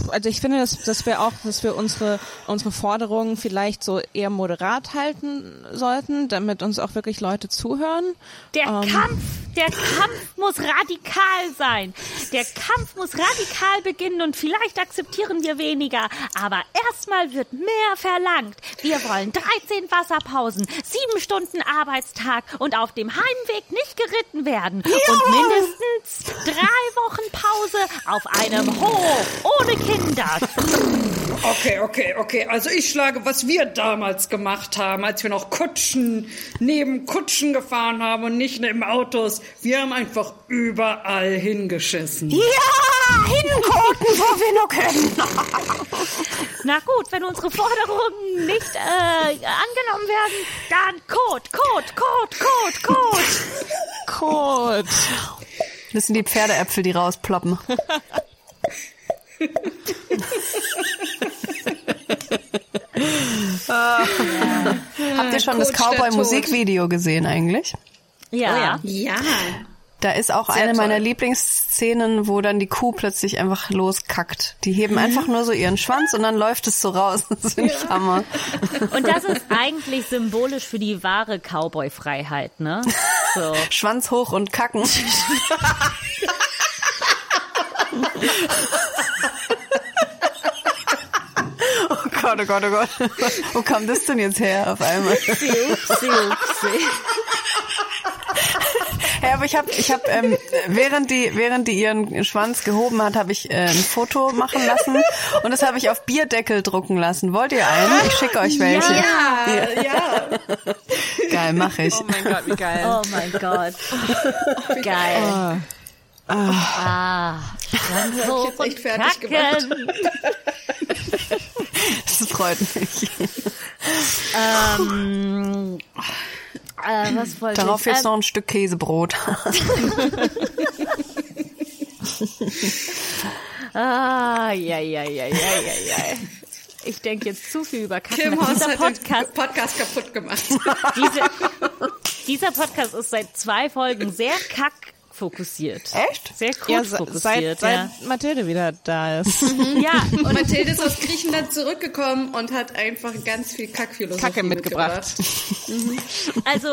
also ich finde, dass, dass wir auch, dass wir unsere, unsere Forderungen vielleicht so eher moderat halten sollten, damit uns auch wirklich Leute zuhören. Der Ähm. Kampf, der Kampf muss radikal sein. Der Kampf muss radikal beginnen und vielleicht akzeptieren wir weniger. Aber erstmal wird mehr verlangt. Wir wollen 13 Wasserpausen, sieben Stunden Arbeitstag und auf dem Heimweg nicht geritten werden. Und mindestens drei Wochen Pause auf einem Hof ohne Kinder. Okay, okay, okay. Also ich schlage, was wir damals gemacht haben, als wir noch Kutschen neben Kutschen gefahren haben und nicht neben Autos. Wir haben einfach überall hingeschissen. Ja! Hingucken, wo wir nur können. Na gut, wenn unsere Forderungen nicht äh, angenommen werden, dann Code, Code, Code, Code, Code. Code. Das sind die Pferdeäpfel, die rausploppen. Habt ihr schon das Coach der Cowboy-Musikvideo gesehen eigentlich? Ja. Ja. Da ist auch Sehr eine meiner toll. Lieblingsszenen, wo dann die Kuh plötzlich einfach loskackt. Die heben einfach nur so ihren Schwanz und dann läuft es so raus. Das finde ich Hammer. Und das ist eigentlich symbolisch für die wahre Cowboy-Freiheit, ne? So. Schwanz hoch und kacken. Oh Gott, oh Gott, oh Gott. Wo kam das denn jetzt her auf einmal? Upsi, upsi, upsi. Hä, aber ich habe, ich habe, ähm, während die, während die ihren Schwanz gehoben hat, habe ich äh, ein Foto machen lassen und das habe ich auf Bierdeckel drucken lassen. Wollt ihr einen? Ich schicke euch welche. Ja, ja. Geil, mache ich. Oh mein Gott, wie geil. Oh mein Gott. Geil. Ah. Schwanz hoch jetzt echt fertig gemacht. kacken. Das freut mich. Ähm, äh, was wollte Darauf ich? jetzt Ähm, noch ein Stück Käsebrot. Ah, ja, ja, ja, ja, ja, ja. Ich denke jetzt zu viel über Kacken. Kim Haus Dieser hat Podcast, den Podcast kaputt gemacht. diese, dieser Podcast ist seit zwei Folgen sehr kackfokussiert. Echt? Sehr Ja, kurz se- fokussiert. seit, seit Mathilde wieder da ist. ja. ja, und Mathilde ist aus Griechenland zurückgekommen und hat einfach ganz viel Kackphilosophie Kacke mitgebracht. Also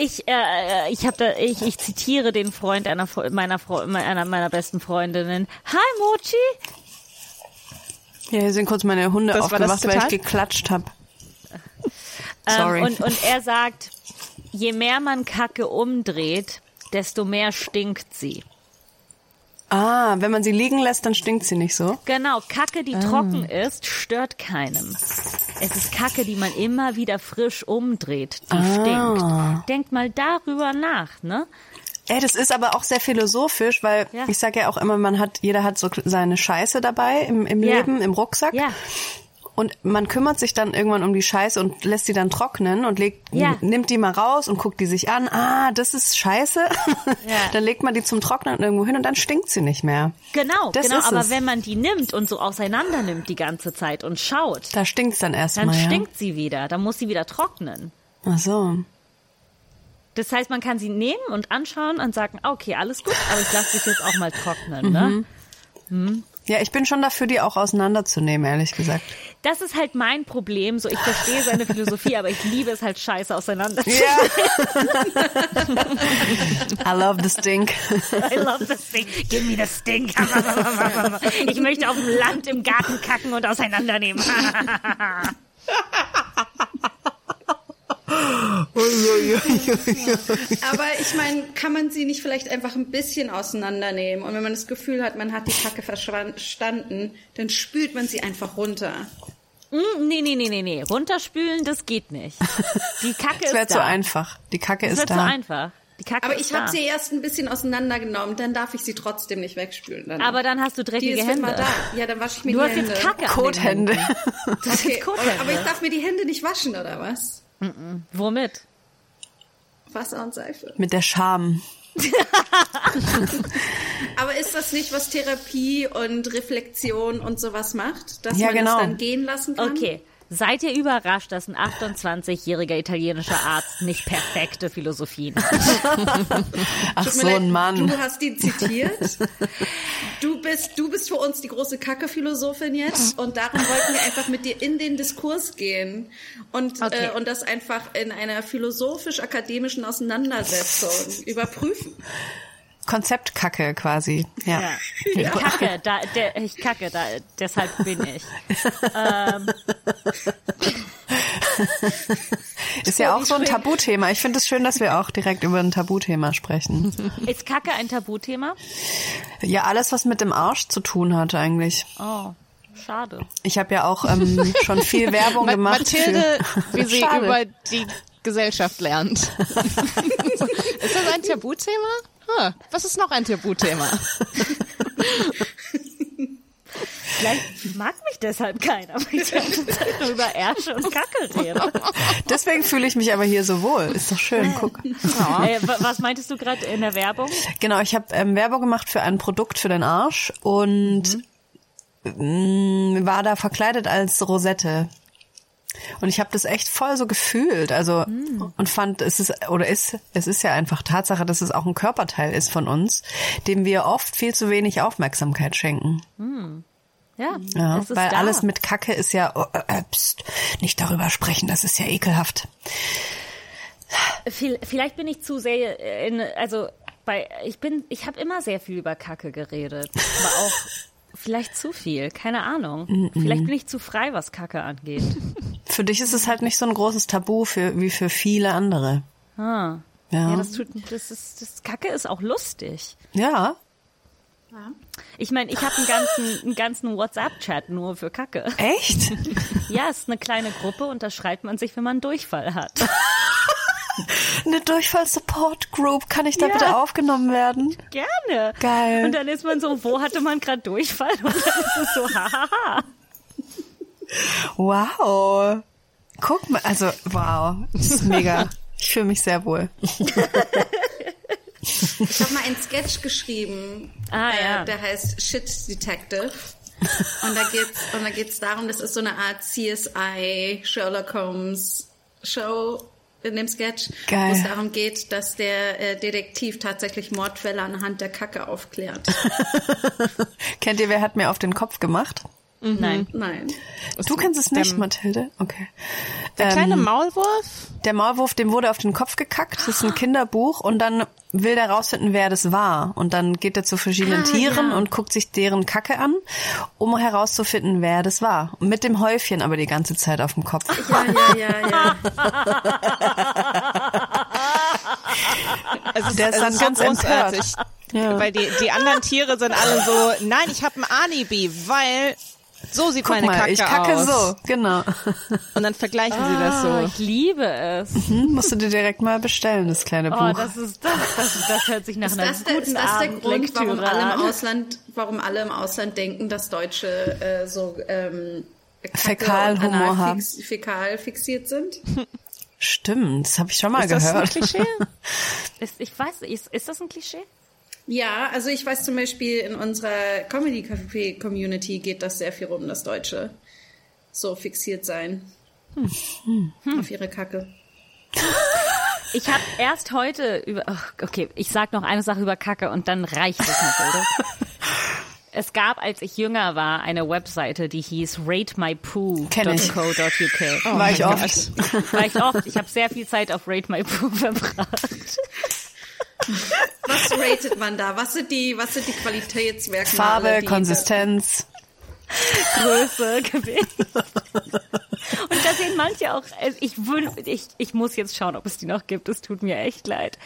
ich, äh, ich habe da, ich, ich zitiere den Freund einer meiner Fre- einer meiner besten Freundinnen. Hi Mochi. Ja, hier sind kurz meine Hunde Das aufgewacht, weil ich geklatscht habe. Ähm, Sorry. und, und er sagt, je mehr man Kacke umdreht, desto mehr stinkt sie. ah, wenn man sie liegen lässt, dann stinkt sie nicht so. Genau, Kacke, Ah. die trocken ist, stört keinem. Es ist Kacke, die man immer wieder frisch umdreht, die Ah. stinkt. Denkt mal darüber nach, ne? Ey, das ist aber auch sehr philosophisch, weil Ja. ich sage ja auch immer, man hat, jeder hat so seine Scheiße dabei im, im Ja. Leben, im Rucksack. Ja, Und man kümmert sich dann irgendwann um die Scheiße und lässt sie dann trocknen und legt, Ja. nimmt die mal raus und guckt die sich an. Ah, das ist Scheiße. dann legt man die zum Trocknen irgendwo hin und dann stinkt sie nicht mehr. genau, Das genau. Aber es. wenn man die nimmt und so auseinander nimmt die ganze Zeit und schaut, Da stinkt's dann dann erstmal. Ja. stinkt sie wieder. Dann muss sie wieder trocknen. Ach so. Das heißt, man kann sie nehmen und anschauen und sagen, okay, alles gut, aber ich lasse dich jetzt auch mal trocknen. Ne? Mhm. Ja, ich bin schon dafür, die auch auseinanderzunehmen, ehrlich gesagt. Das ist halt mein Problem. So, ich verstehe seine Philosophie, aber ich liebe es halt scheiße auseinander. I love the stink. I love the stink. Give me the stink. Ich möchte auf dem Land im Garten kacken und auseinandernehmen. Aber ich meine, kann man sie nicht vielleicht einfach ein bisschen auseinandernehmen? Und wenn man das Gefühl hat, man hat die Kacke verstanden, dann spült man sie einfach runter. Hm, nee, nee, nee, nee, nee. Runterspülen, das geht nicht. Die Kacke Das ist wäre da. zu einfach. Die Kacke Das ist da. zu einfach. Die Kacke Aber ist ich habe sie erst ein bisschen auseinandergenommen, dann darf ich sie trotzdem nicht wegspülen. Dann. Aber dann hast du die dreckige ist für immer Hände. da. Ja, dann wasche ich mir Du die hast Hände. jetzt Kacke an den Kothände. Du hast Okay, jetzt Kothände. aber ich darf mir die Hände nicht waschen, oder was? Womit? Wasser und Seife. Mit der Scham. Aber ist das nicht, was Therapie und Reflexion und sowas macht? Dass Ja, man genau. es dann gehen lassen kann? Okay. Seid ihr überrascht, dass ein 28-jähriger italienischer Arzt nicht perfekte Philosophien hat? Ach so ein Mann. Du hast ihn zitiert. Du bist, du bist für uns die große Kacke-Philosophin jetzt und darum wollten wir einfach mit dir in den Diskurs gehen und, Okay. äh, und das einfach in einer philosophisch-akademischen Auseinandersetzung überprüfen. Konzeptkacke quasi. Ja. Ja. Ich kacke, da, der, ich kacke, da, deshalb bin ich. Ähm, Ist ja auch so ein Tabuthema. Ich finde es schön, dass wir auch direkt über ein Tabuthema sprechen. ist Kacke ein Tabuthema? Ja, alles, was mit dem Arsch zu tun hat eigentlich. Oh, schade. Ich habe ja auch ähm, schon viel Werbung Ma gemacht. Mathilde, für wie sie Schade. über die Gesellschaft lernt. ist das ein Tabuthema? Huh, was ist noch ein Tabuthema? Vielleicht mag mich deshalb keiner, weil ich die ganze Zeit nur über Ärsche und Kacke rede. Deswegen fühle ich mich aber hier so wohl. Ist doch schön, guck. Äh, wa- was meintest du gerade in der Werbung? Genau, ich habe ähm, Werbung gemacht für ein Produkt für den Arsch und mm, war da verkleidet als Rosette. Und ich habe das echt voll so gefühlt, also und fand es ist oder ist es ist ja einfach Tatsache, dass es auch ein Körperteil ist von uns, dem wir oft viel zu wenig Aufmerksamkeit schenken. Ja, Ja, ist weil da. alles mit Kacke ist ja oh, äh, äh, pst, nicht darüber sprechen, das ist ja ekelhaft. Viel- Vielleicht bin ich zu sehr in, also bei, ich bin, ich habe immer sehr viel über Kacke geredet, aber auch vielleicht zu viel, keine Ahnung. Vielleicht bin ich zu frei, was Kacke angeht. Für dich ist es halt nicht so ein großes Tabu für, wie für viele andere. Ah. Ja. Ja, das tut, das ist, das Kacke ist auch lustig. Ja. Ich meine, ich habe einen ganzen, einen ganzen WhatsApp-Chat nur für Kacke. Echt? Ja, es ist eine kleine Gruppe und da schreibt man sich, wenn man einen Durchfall hat. Eine Durchfall-Support-Group. Kann ich da Ja. bitte aufgenommen werden? Gerne. Geil. Und dann ist man so, wo hatte man gerade Durchfall? Und dann ist es so, hahaha. Wow. Guck mal, also wow. Das ist mega. Ich fühle mich sehr wohl. Ich habe mal einen Sketch geschrieben, Ah, äh, ja. der heißt Shit Detective. Und da geht's und da geht's darum, das ist so eine Art CSI Sherlock Holmes Show in dem Sketch, wo es darum geht, dass der äh, Detektiv tatsächlich Mordfälle anhand der Kacke aufklärt. Kennt ihr, wer hat mir auf den Kopf gemacht? Nein. Nein. Du kennst es nicht, Der- Mathilde? Okay. Der Ähm, kleine Maulwurf? Der Maulwurf, dem wurde auf den Kopf gekackt. Das ist ein Kinderbuch und dann will der rausfinden, wer das war. Und dann geht er zu verschiedenen Ah, Tieren ja. und guckt sich deren Kacke an, um herauszufinden, wer das war. Mit dem Häufchen aber die ganze Zeit auf dem Kopf. Ja, ja, ja, ja. Also, Der ist dann ganz empört. Ja. Weil die, die anderen Tiere sind alle so, nein, ich habe ein Alibi, weil so sieht Guck meine mal, Kacke ich kacke aus. so, genau. Und dann vergleichen sie das Ah, so. ich liebe es. Hm, musst du dir direkt mal bestellen, das kleine Oh, Buch. das ist das, das, das hört sich nach Ist einer das, der, guten ist das der Grund, warum alle im an. Ausland, warum alle im Ausland denken, dass Deutsche äh, so ähm, Fäkalhumor haben. fix, fäkal fixiert sind? Stimmt, das habe ich schon mal Ist das ein gehört. Klischee? Ist, ich weiß, ist, ist das ein Klischee? Ja, also ich weiß zum Beispiel in unserer Comedy Café Community geht das sehr viel rum, dass Deutsche so fixiert sein auf ihre Kacke. Ich habe erst heute über. ach, okay, ich sag noch eine Sache über Kacke und dann reicht es, Mathilde. Es gab, als ich jünger war, eine Webseite, die hieß ratemypoo.co.uk. War ich oft. War ich oft. Ich habe sehr viel Zeit auf Rate My Poo verbracht. Was ratet man da? Was sind die, was sind die Qualitätsmerkmale? Farbe, die Konsistenz. Größe, Gewicht. Und da sehen manche auch, also ich, ich, ich muss jetzt schauen, ob es die noch gibt. Es tut mir echt leid.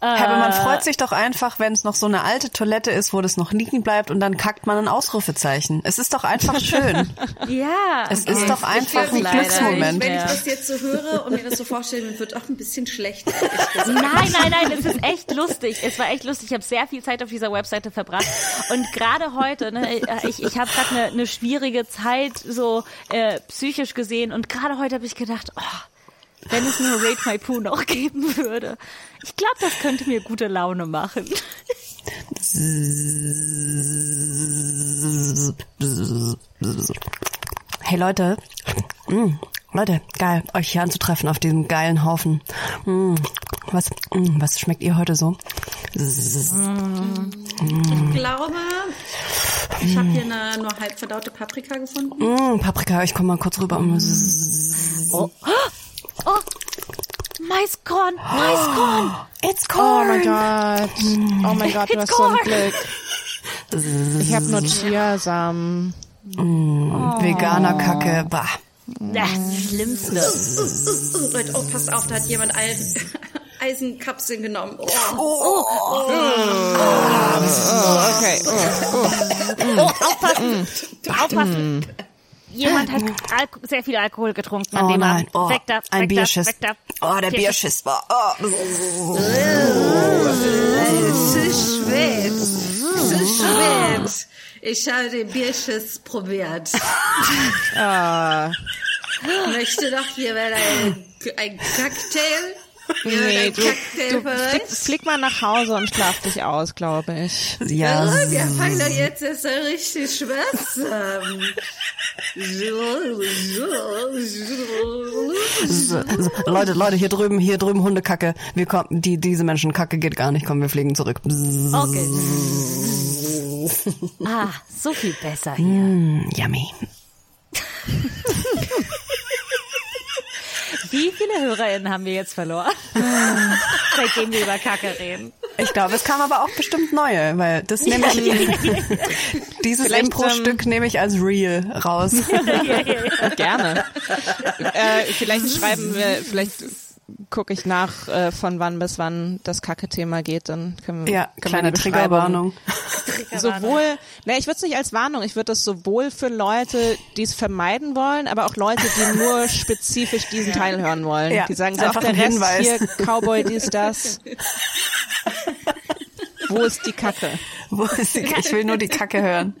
Äh, Aber man freut sich doch einfach, wenn es noch so eine alte Toilette ist, wo das noch liegen bleibt und dann kackt man ein Ausrufezeichen. Es ist doch einfach schön. Ja. Es ist doch einfach ein leider. Glücksmoment. Wenn ich das jetzt so höre und mir das so vorstelle, mir wird auch ein bisschen schlecht. ehrlich gesagt. Nein, nein, nein, es ist echt lustig. Es war echt lustig. Ich habe sehr viel Zeit auf dieser Webseite verbracht. Und gerade heute, ne, ich, ich habe gerade eine, eine schwierige Zeit, so äh, psychisch gesehen. Und gerade heute habe ich gedacht, oh, wenn es nur Rate My Poo noch geben würde. Ich glaube, das könnte mir gute Laune machen. Hey Leute, mm, Leute, geil, euch hier anzutreffen auf diesem geilen Haufen. Mm, was, mm, was schmeckt ihr heute so? Ich glaube, ich habe hier eine nur halb verdaute Paprika gefunden. Mm, Paprika, ich komm mal kurz rüber. Mm, Oh, Maiskorn, Maiskorn. It's Oh corn. mein Gott. Oh mein Gott, du It's hast so ein. Glück. Ich habe nur Chiasamen. Veganer Kacke, bah. Das Schlimmste. Leute, oh, passt auf, da hat jemand Eisen, Eisenkapseln genommen. Oh. Okay. Oh, aufpassen. Aufpassen. Jemand hat Alko sehr viel Alkohol getrunken an Oh dem Abend. oh, weg da, ein weg Bierschiss. Da, weg da. Oh, der Bierschiss war. Oh. Es ist schwer. Es ist schwer. Ich habe den Bierschiss probiert. Ah, Möchte doch jemand ein, ein Cocktail? Nee, du, du flieg, flieg mal nach Hause und schlaf dich aus, glaube ich. Ja. Oh, wir fangen doch jetzt erst so richtig haben. So, so, so. So, so, Leute, Leute, hier drüben, hier drüben Hundekacke. Wir kommen, die, diese Menschenkacke geht gar nicht. Komm, wir fliegen zurück. Okay. Ah, so viel besser hier. Mm, yummy. Wie viele HörerInnen haben wir jetzt verloren? Seitdem wir über Kacke reden. Ich glaube, es kam aber auch bestimmt neue, weil das nehme ich, dieses Impro-Stück nehme ich als real raus. Gerne. äh, vielleicht schreiben wir, vielleicht gucke ich nach, äh, von wann bis wann das Kacke-Thema geht. Dann können wir Ja, können kleine Triggerwarnung. Sowohl, ne, ich würde es nicht als Warnung, ich würde es sowohl für Leute, die es vermeiden wollen, aber auch Leute, die nur spezifisch diesen Teil hören wollen. Ja, die sagen so, einfach ach, der ein Rest Hinweis. hier, Cowboy, dies, das. Wo ist die Kacke? Wo ist die, ich will nur die Kacke hören.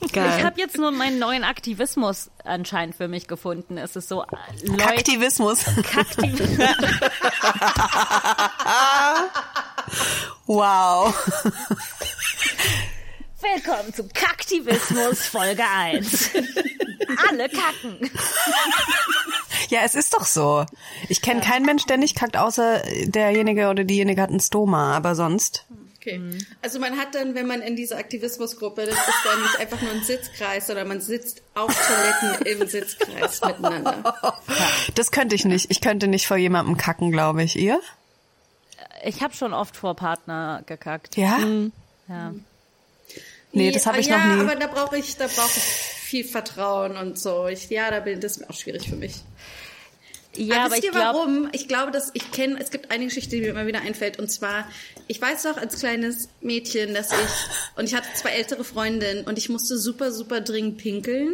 Ich Geil. habe jetzt nur meinen neuen Aktivismus anscheinend für mich gefunden. Es ist so, äh, Leute, Kaktivismus. Kaktiv Wow. Willkommen zum Kaktivismus Folge 1. Alle kacken. Ja, es ist doch so. Ich kenne keinen Mensch, der nicht kackt, außer derjenige oder diejenige hat einen Stoma, aber sonst. Okay. Also man hat dann, wenn man in dieser Aktivismusgruppe, das ist dann nicht einfach nur ein Sitzkreis, sondern man sitzt auf Toiletten im Sitzkreis miteinander. Das könnte ich nicht. Ich könnte nicht vor jemandem kacken, glaube ich. Ihr? Ich habe schon oft vor Partner gekackt. Ja? Ja. Nee, das habe ich ja, noch nie. aber da brauche ich, da brauche ich viel Vertrauen und so. Ich, ja, da bin das ist auch schwierig für mich. Ja, aber aber wisst ich ihr glaube, warum? Ich glaube, dass ich kenne, es gibt eine Geschichte, die mir immer wieder einfällt. Und zwar, ich weiß noch als kleines Mädchen, dass ich, und ich hatte zwei ältere Freundinnen und ich musste super, super dringend pinkeln.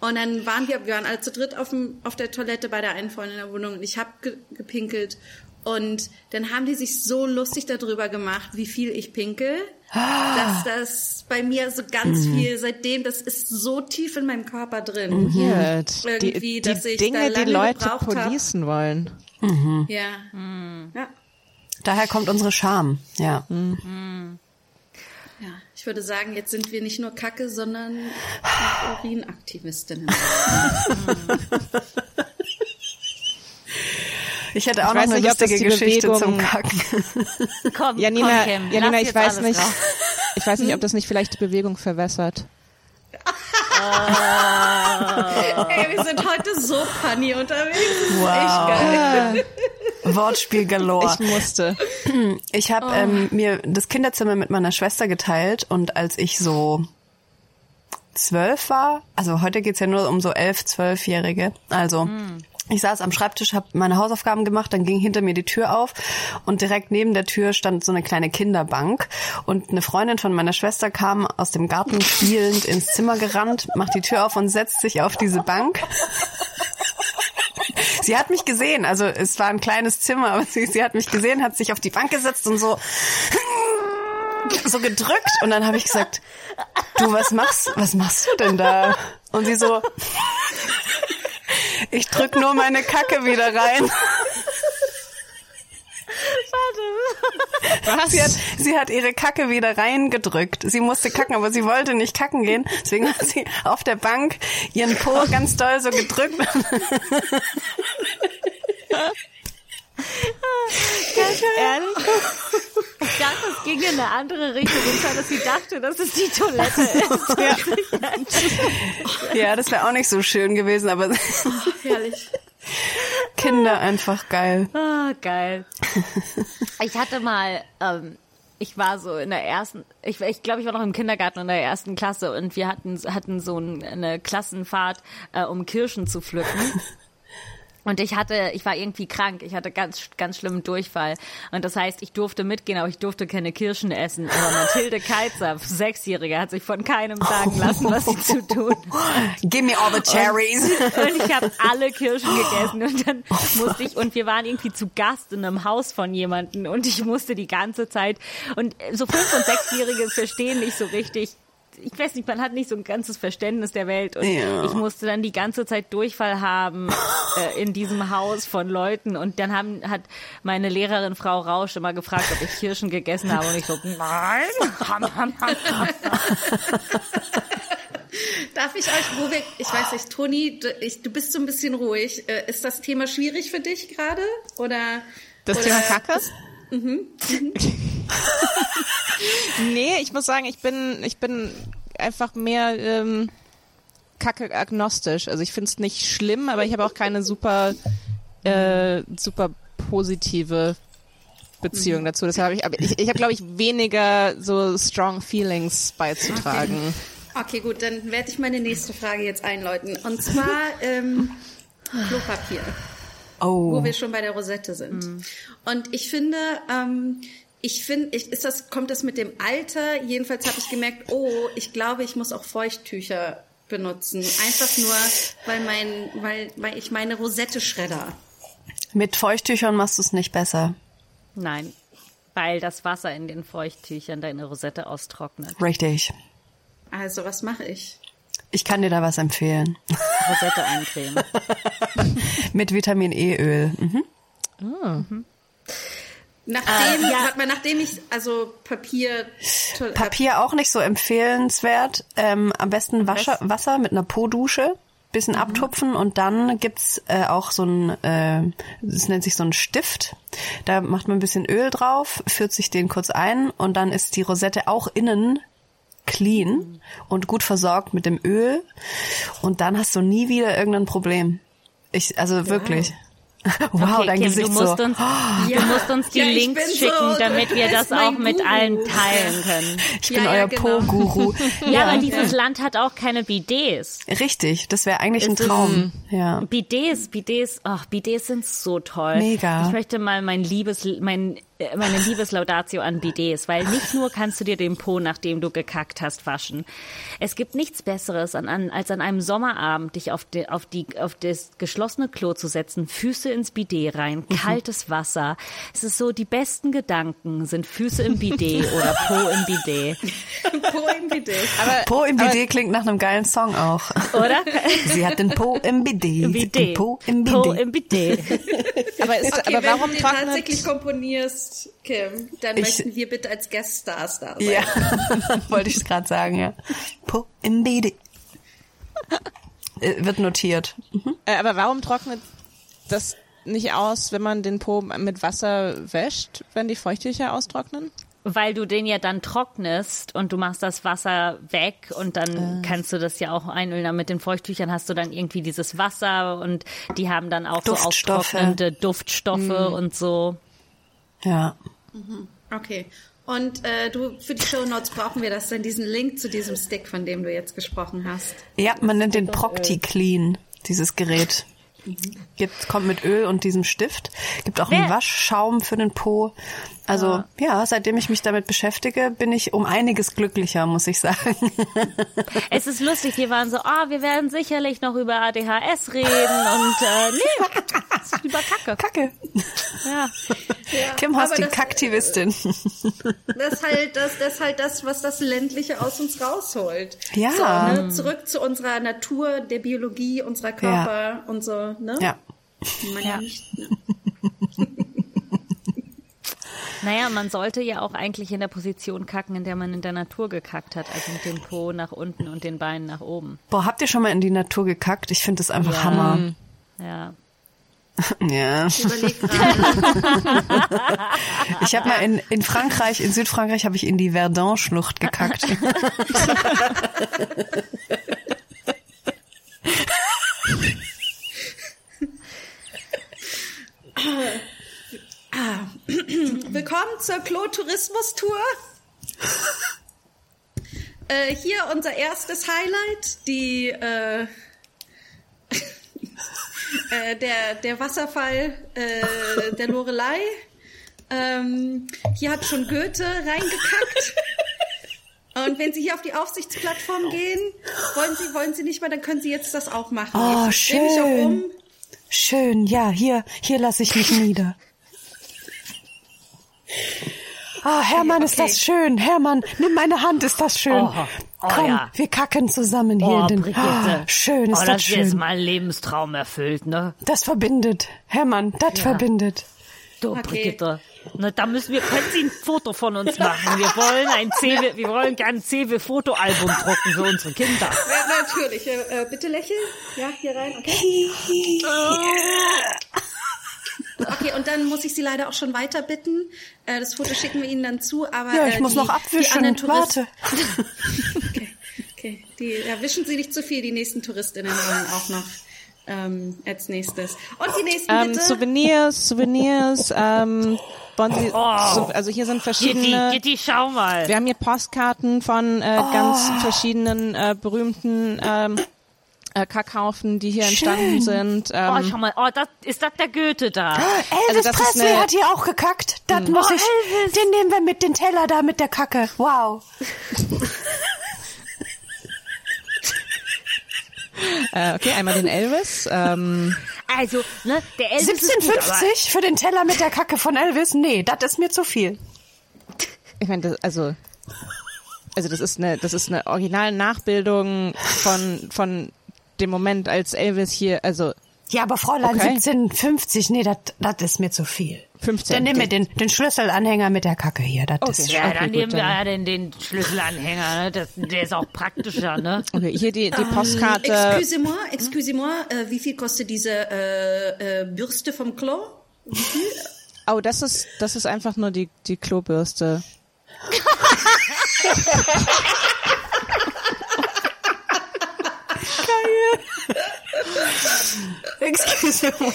Und dann waren wir, wir waren alle zu dritt auf, dem, auf der Toilette bei der einen Freundin in der Wohnung und ich habe ge, gepinkelt. Und dann haben die sich so lustig darüber gemacht, wie viel ich pinkel, dass das bei mir so ganz Mhm. viel, seitdem, das ist so tief in meinem Körper drin. Weird. Irgendwie, die dass die ich da Dinge, die lange Leute policen wollen. Ja. Hm. Ja. Daher kommt unsere Scham. Ja. Ja, ich würde sagen, jetzt sind wir nicht nur Kacke, sondern Urinaktivistinnen. Ich hätte auch Ich noch eine nicht, lustige Geschichte Bewegung- zum Kacken. komm, Janina, komm, Kim, Janina, ich weiß nicht, raus. ich weiß nicht, ob das nicht vielleicht die Bewegung verwässert. Ey, wir sind heute so funny unterwegs. Wow. echt geil. Wortspiel galore. Ich musste. Ich habe ähm, mir das Kinderzimmer mit meiner Schwester geteilt und als ich so zwölf war, also heute geht's ja nur um so elf, zwölfjährige, also ich saß am Schreibtisch, habe meine Hausaufgaben gemacht, dann ging hinter mir die Tür auf und direkt neben der Tür stand so eine kleine Kinderbank und eine Freundin von meiner Schwester kam aus dem Garten spielend ins Zimmer gerannt, macht die Tür auf und setzt sich auf diese Bank. Sie hat mich gesehen, also es war ein kleines Zimmer, aber sie, sie hat mich gesehen, hat sich auf die Bank gesetzt und so so gedrückt und dann habe ich gesagt, du, was machst, was machst du denn da? Und sie so, ich drück nur meine Kacke wieder rein. Was? Sie hat, sie hat ihre Kacke wieder reingedrückt. Sie musste kacken, aber sie wollte nicht kacken gehen. Deswegen hat sie auf der Bank ihren Po ganz doll so gedrückt. Ehrlich? Ich dachte, es ging in eine andere Richtung und zwar, dass sie dachte, dass es die Toilette ist. Ja, das wäre auch nicht so schön gewesen, aber Herrlich. Kinder einfach geil. Ah, geil. Ich hatte mal, ähm, ich war so in der ersten, ich, ich glaube, ich war noch im Kindergarten in der ersten Klasse und wir hatten, hatten so ein, eine Klassenfahrt, äh, um Kirschen zu pflücken. Und ich hatte, ich war irgendwie krank, ich hatte ganz, ganz schlimmen Durchfall. Und das heißt, ich durfte mitgehen, aber ich durfte keine Kirschen essen. Aber Mathilde Keizer, Sechsjährige, hat sich von keinem sagen lassen, was sie zu tun hat. Give me all the cherries. Und ich habe alle Kirschen gegessen und dann musste ich, und wir waren irgendwie zu Gast in einem Haus von jemanden und ich musste die ganze Zeit, und so Fünf- und Sechsjährige verstehen nicht so richtig, ich weiß nicht, man hat nicht so ein ganzes Verständnis der Welt und Ja. ich musste dann die ganze Zeit Durchfall haben äh, in diesem Haus von Leuten und dann haben, hat meine Lehrerin Frau Rausch immer gefragt, ob ich Kirschen gegessen habe und ich so, nein. Darf ich euch, wo wir, ich weiß nicht, Toni, du, ich, du bist so ein bisschen ruhig. Äh, Ist das Thema schwierig für dich gerade? Oder? Das oder, Thema Kacke? nee, ich muss sagen, ich bin, ich bin einfach mehr ähm, Kacke agnostisch. Also ich finde es nicht schlimm, aber ich habe auch keine super, äh, super positive Beziehung dazu. Deshalb habe ich, aber ich, ich habe, glaube ich, weniger so strong feelings beizutragen. Okay, gut, dann werde ich meine nächste Frage jetzt einläuten. Und zwar ähm, Klopapier. Oh. wo wir schon bei der Rosette sind. Und ich finde, ähm, ich finde, ist das, kommt das mit dem Alter? Jedenfalls habe ich gemerkt, oh, ich glaube, ich muss auch Feuchttücher benutzen. Einfach nur, weil mein, weil, weil ich meine Rosette schredder. Mit Feuchttüchern machst du es nicht besser. Nein, weil das Wasser in den Feuchttüchern deine Rosette austrocknet. Richtig. Also, was mache ich? Ich kann dir da was empfehlen. Rosette eincremen. Mit Vitamin E-Öl. Mhm. Nachdem, warte mal, nachdem ich, also Papier, to- Papier auch nicht so empfehlenswert. Ähm, am besten Wasser, Wasser mit einer Po-Dusche, bisschen abtupfen und dann gibt's äh, auch so ein, äh, das nennt sich so ein Stift. Da macht man ein bisschen Öl drauf, führt sich den kurz ein und dann ist die Rosette auch innen clean und gut versorgt mit dem Öl und dann hast du nie wieder irgendein Problem. Ich, also wirklich. Wow, Okay, dein Kim, Gesicht du musst so. uns, du musst uns die Ja, Links schicken, so- damit wir das ist auch mit Guru. allen teilen können. Ich bin Ja, ja, euer genau. Po-Guru. Ja, aber dieses Land hat auch keine Bidets. Richtig, das wäre eigentlich ein Ist es- Traum. Ja. Bidets, Bidets, ach, Bidets sind so toll. Mega. Ich möchte mal mein Liebes, mein, meine Liebeslaudatio an Bidets, weil nicht nur kannst du dir den Po, nachdem du gekackt hast, waschen. Es gibt nichts Besseres, an, an, als an einem Sommerabend dich auf, die, auf, die, auf das geschlossene Klo zu setzen, Füße ins Bidet rein, Mhm. kaltes Wasser. Es ist so, die besten Gedanken sind Füße im Bidet oder Po im Bidet. Po im Bidet. Aber, Po im aber- Bidet klingt nach einem geilen Song auch. Oder? Sie hat den Po im Bidet. Bidet. den Po im Po Bidet. im Bidet. aber, ist, Okay, aber wenn warum du den tatsächlich komponierst, Kim, dann Ich- möchten wir bitte als Gueststars da sein. Ja, wollte ich gerade sagen, ja. Po im Bidet. Äh, Wird notiert. Äh, aber warum trocknet das nicht aus, wenn man den Po mit Wasser wäscht, wenn die Feuchttücher austrocknen? Weil du den ja dann trocknest und du machst das Wasser weg und dann kannst du das ja auch einölen. Mit den Feuchttüchern hast du dann irgendwie dieses Wasser und die haben dann auch Duftstoffe. so austrocknende Duftstoffe und so. Ja. Okay. Und äh, du, für die Show Notes brauchen wir das dann, diesen Link zu diesem Stick, von dem du jetzt gesprochen hast. Ja, man nennt den Procti Clean, dieses Gerät. Gibt, kommt mit Öl und diesem Stift. Gibt auch einen Waschschaum für den Po. Also ja, seitdem ich mich damit beschäftige, bin ich um einiges glücklicher, muss ich sagen. Es ist lustig, wir waren so, ah, wir werden sicherlich noch über ADHS reden und äh, nee, ist über Kacke. Kacke. Ja. Kim hast aber die das- Kaktivistin. Das ist halt das, das ist halt das, was das Ländliche aus uns rausholt. Ja. So, ne? Zurück zu unserer Natur, der Biologie, unserer Körper und so, ne? Ja. Man Ja. nicht, ne? Naja, man sollte ja auch eigentlich in der Position kacken, in der man in der Natur gekackt hat, also mit dem Po nach unten und den Beinen nach oben. Boah, habt ihr schon mal in die Natur gekackt? Ich finde das einfach Ja. Hammer. Ja. Ja. Ich. Ich habe mal in, in Frankreich, in Südfrankreich, habe ich in die Verdun-Schlucht gekackt. Willkommen zur Klo-Tourismus-Tour. äh, hier unser erstes Highlight, die äh, äh, der, der Wasserfall äh, der Lorelei. Ähm, hier hat schon Goethe reingekackt. Und wenn Sie hier auf die Aufsichtsplattform gehen, wollen Sie, wollen Sie nicht mal, dann können Sie jetzt das auch machen. Oh, ich schön. um. Schön, ja, hier, hier lasse ich mich nieder. Ah, Hermann, ist okay. das schön. Hermann, nimm meine Hand, ist das schön. Oh, oh Komm, ja. wir kacken zusammen hier Oh, in den... Brigitte. Ah, schön, ist oh, das das ist jetzt schön. mein Lebenstraum erfüllt, ne? Das verbindet. Hermann, das verbindet. Du, Okay. Brigitte. Na, da müssen wir, können Sie ein Foto von uns machen? Wir wollen ein CW, wir wollen gerne ein CW-Fotoalbum drucken für unsere Kinder. Ja, natürlich. Äh, äh, bitte lächeln. Ja, hier rein. Okay. Okay, und dann muss ich Sie leider auch schon weiter bitten. Äh, das Foto schicken wir Ihnen dann zu, aber Ja, ich äh, muss die, noch Die abwischen. Warte. Okay, okay. Die, ja, wischen Sie nicht zu viel. Die nächsten Touristinnen wollen auch noch ähm, als nächstes. Und die nächsten Ähm, bitte. Souvenirs, Souvenirs, ähm, wollen Sie, Oh. so, also hier sind Gitti, verschiedene, Gitti, schau mal. wir haben hier Postkarten von äh, ganz verschiedenen äh, berühmten ähm, äh, Kackhaufen, die hier entstanden sind. Oh, Ähm, schau mal, oh, das, ist das der Goethe da? Elvis das ist Presley eine- hat hier auch gekackt. Das muss Oh, ich. Elvis. Den nehmen wir mit den Teller da mit der Kacke. Wow. äh, okay, einmal den Elvis. Ähm, Also, ne, der Elvis ist gut, aber 1750 für den Teller mit der Kacke von Elvis? Nee, das ist mir zu viel. ich meine, das, also, also das ist eine, das ist eine originale Nachbildung von von dem Moment, als Elvis hier, also Ja, aber Fräulein Okay. 1750, nee, das das ist mir zu viel. 15. Dann nehmen wir den, den Schlüsselanhänger mit der Kacke hier. Das Okay. ist Ja, Okay, dann gut, nehmen wir ja den, den Schlüsselanhänger, ne? Das, der ist auch praktischer, ne? Okay, hier die, die Postkarte. Excusez-moi, excusez-moi, äh, wie viel kostet diese äh, äh, Bürste vom Klo? Oh, das ist, das ist einfach nur die, die Klobürste. Excuse-moi.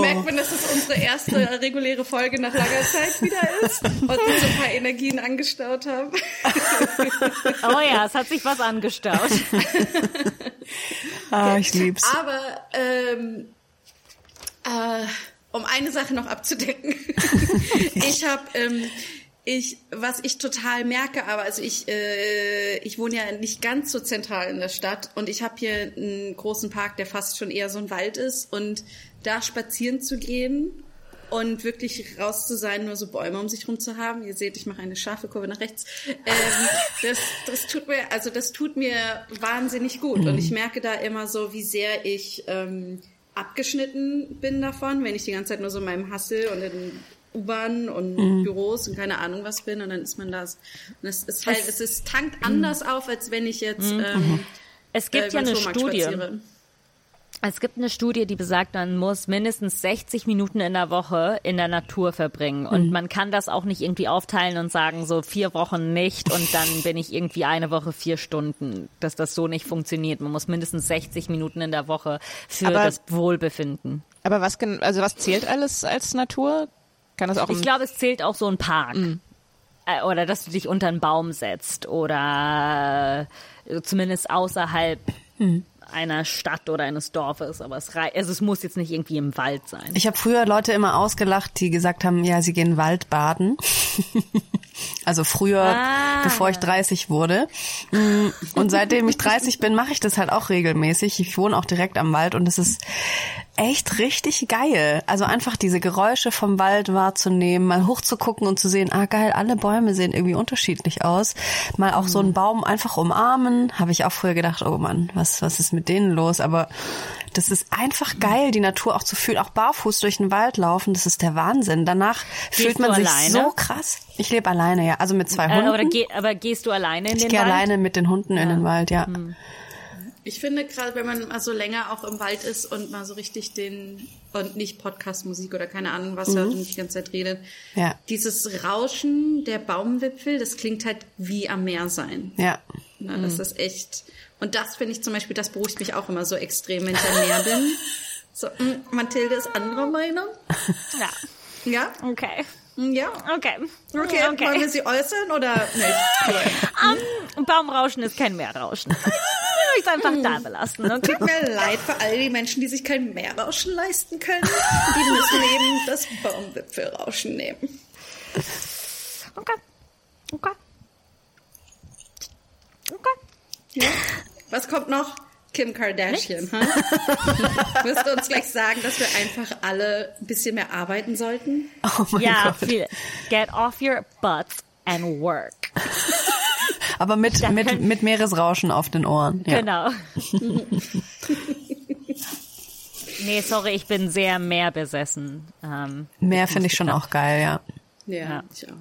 Merkt man, dass es unsere erste reguläre Folge nach langer Zeit wieder ist und wir so ein paar Energien angestaut haben. Oh ja, es hat sich was angestaut. Ah, ich lieb's. Aber ähm, äh, um eine Sache noch abzudecken. ich habe ähm, ich, was ich total merke, aber also ich, äh, ich wohne ja nicht ganz so zentral in der Stadt und ich habe hier einen großen Park, der fast schon eher so ein Wald ist und da spazieren zu gehen und wirklich raus zu sein, nur so Bäume um sich rum zu haben. Ihr seht, ich mache eine scharfe Kurve nach rechts. Ähm, das, das tut mir, also das tut mir wahnsinnig gut und ich merke da immer so, wie sehr ich ähm, abgeschnitten bin davon, wenn ich die ganze Zeit nur so in meinem Hustle und in U-Bahn und Büros und keine Ahnung was bin und dann ist man das. Und es ist halt, es ist tankt anders auf, als wenn ich jetzt ähm, Es gibt äh, ja eine Studie. spaziere. Es gibt eine Studie, die besagt, man muss mindestens 60 Minuten in der Woche in der Natur verbringen. Und man kann das auch nicht irgendwie aufteilen und sagen, so vier Wochen nicht und dann bin ich irgendwie eine Woche vier Stunden. Dass das so nicht funktioniert. Man muss mindestens 60 Minuten in der Woche für Aber- das Wohlbefinden. Aber was, also was zählt alles als Natur? Kann das auch Ich glaube, es zählt auch so ein Park. Äh, Oder dass du dich unter einen Baum setzt oder äh, zumindest außerhalb einer Stadt oder eines Dorfes. Aber es, rei also es muss jetzt nicht irgendwie im Wald sein. Ich habe früher Leute immer ausgelacht, die gesagt haben, ja, sie gehen Waldbaden. also früher, Ah. bevor ich 30 wurde. Mm, Und seitdem ich 30 bin, mache ich das halt auch regelmäßig. Ich wohne auch direkt am Wald und es ist echt richtig geil. Also einfach diese Geräusche vom Wald wahrzunehmen, mal hochzugucken und zu sehen, ah geil, alle Bäume sehen irgendwie unterschiedlich aus. Mal auch so einen Baum einfach umarmen, habe ich auch früher gedacht, oh Mann, was was ist mit denen los? Aber das ist einfach geil, die Natur auch zu fühlen, auch barfuß durch den Wald laufen, das ist der Wahnsinn. Danach fühlt man sich alleine? so krass. Ich lebe alleine, ja, also mit zwei Äh, Hunden. oder geh, aber gehst du alleine in ich den gehe Wald? alleine mit den Hunden in den Wald, ja. Ich finde gerade, wenn man mal so länger auch im Wald ist und mal so richtig den und nicht Podcast-Musik oder keine Ahnung was hört und nicht die ganze Zeit redet, Ja. dieses Rauschen der Baumwipfel, das klingt halt wie am Meer sein. Ja. Ne, Das ist echt. Und das finde ich zum Beispiel, das beruhigt mich auch immer so extrem, wenn ich am Meer bin. So, mm, Mathilde ist anderer Meinung. Ja, Ja? okay. Ja. Okay. Okay, wollen wir sie äußern oder nicht? Um, Baumrauschen ist kein Meerrauschen. Ich will einfach da belassen, okay? Tut mir leid für all die Menschen, die sich kein Meerrauschen leisten können. Die müssen eben das Baumwipfelrauschen nehmen. Okay. Okay. Okay. Was kommt noch? Kim Kardashian. Huh? Wirst du uns gleich sagen, dass wir einfach alle ein bisschen mehr arbeiten sollten? Oh mein Ja, Gott. viel. Get off your butts and work. Aber mit, mit, mit Meeresrauschen auf den Ohren. Ja. Genau. nee, sorry, ich bin sehr meerbesessen. Ähm, Meer finde ich schon auch geil, ja. Ja, Ja. ich auch.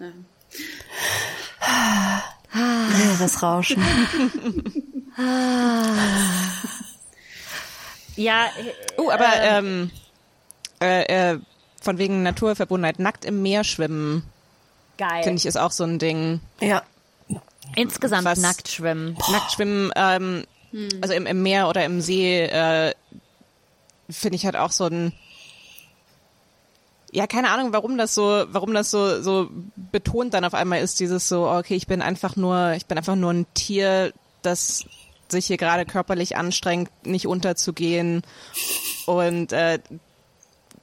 Ja. Meeresrauschen. Ja, Oh, aber ähm, äh, äh, von wegen Naturverbundenheit, nackt im Meer schwimmen, geil. finde ich, ist auch so ein Ding. ja. Insgesamt was- nackt schwimmen. Nackt schwimmen, ähm, also im, im Meer oder im See, äh, finde ich halt auch so ein ja, keine Ahnung, warum das so, warum das so, so betont dann auf einmal ist, dieses so, okay, ich bin einfach nur, ich bin einfach nur ein Tier, das sich hier gerade körperlich anstrengt, nicht unterzugehen und äh,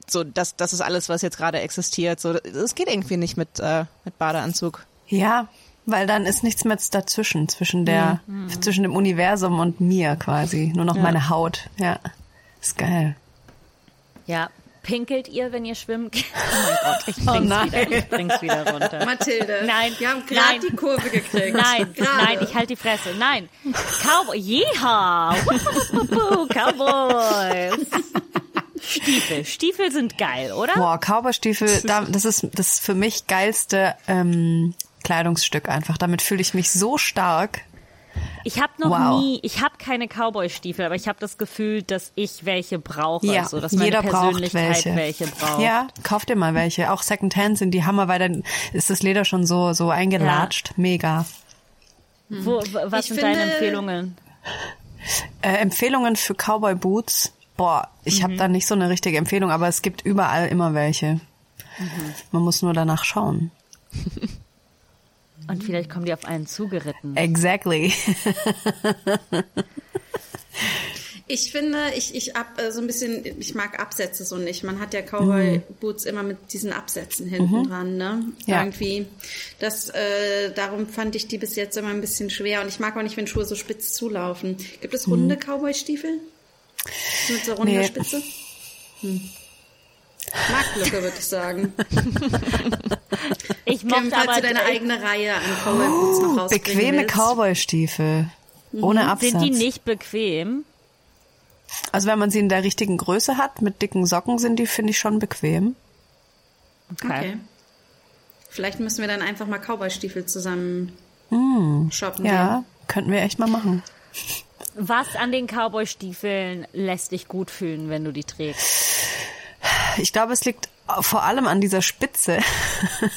so, das, das ist alles, was jetzt gerade existiert. So, es geht irgendwie nicht mit, äh, mit Badeanzug. Ja, weil dann ist nichts mehr dazwischen, zwischen der, zwischen dem Universum und mir quasi. Nur noch meine Haut. Ja. Ist geil. Ja. Pinkelt ihr, wenn ihr schwimmen geht? Oh mein Gott, ich bring's, nein. wieder, ich bring's wieder runter. Mathilde. Nein, Wir haben gerade die Kurve gekriegt. Nein, Gerade. nein, ich halte die Fresse. Nein. Cowboy, jeha! Cowboys! Stiefel. Stiefel sind geil, oder? Boah, Cowboystiefel, da, das ist das für mich geilste ähm, Kleidungsstück einfach. Damit fühle ich mich so stark. Ich habe noch Wow. nie, ich habe keine Cowboy-Stiefel, aber ich habe das Gefühl, dass ich welche brauche. Ja, so, dass meine jeder braucht Persönlichkeit welche. welche braucht. Ja, kauf dir mal welche. Auch Secondhand sind die Hammer, weil dann ist das Leder schon so so eingelatscht. Mega. Wo, w- was Ich sind finde- deine Empfehlungen? Äh, Empfehlungen für Cowboy Boots. Boah, ich Mhm. habe da nicht so eine richtige Empfehlung, aber es gibt überall immer welche. Mhm. Man muss nur danach schauen. Und vielleicht kommen die auf einen zugeritten. Exactly. Ich finde, ich, ich ab, äh, so ein bisschen, ich mag Absätze so nicht. Man hat ja Cowboy-Boots immer mit diesen Absätzen hinten dran, ne? Ja. Irgendwie. Das, äh, darum fand ich die bis jetzt immer ein bisschen schwer. Und ich mag auch nicht, wenn Schuhe so spitz zulaufen. Gibt es runde Cowboy-Stiefel? Mit so runder Nee. Spitze? Hm. Marktlücke, würde ich sagen. Ich mochte falls aber du deine eigene Reihe an Cowboy-Boots noch rausbringen Bequeme. Cowboy-Stiefel. Ohne Absatz. sind die nicht bequem? Also wenn man sie in der richtigen Größe hat, mit dicken Socken sind die, finde ich, schon bequem. Okay. Vielleicht müssen wir dann einfach mal Cowboy-Stiefel zusammen shoppen Hm. Ja, gehen. könnten wir echt mal machen. Was an den Cowboy-Stiefeln lässt dich gut fühlen, wenn du die trägst? Ich glaube, es liegt vor allem an dieser Spitze,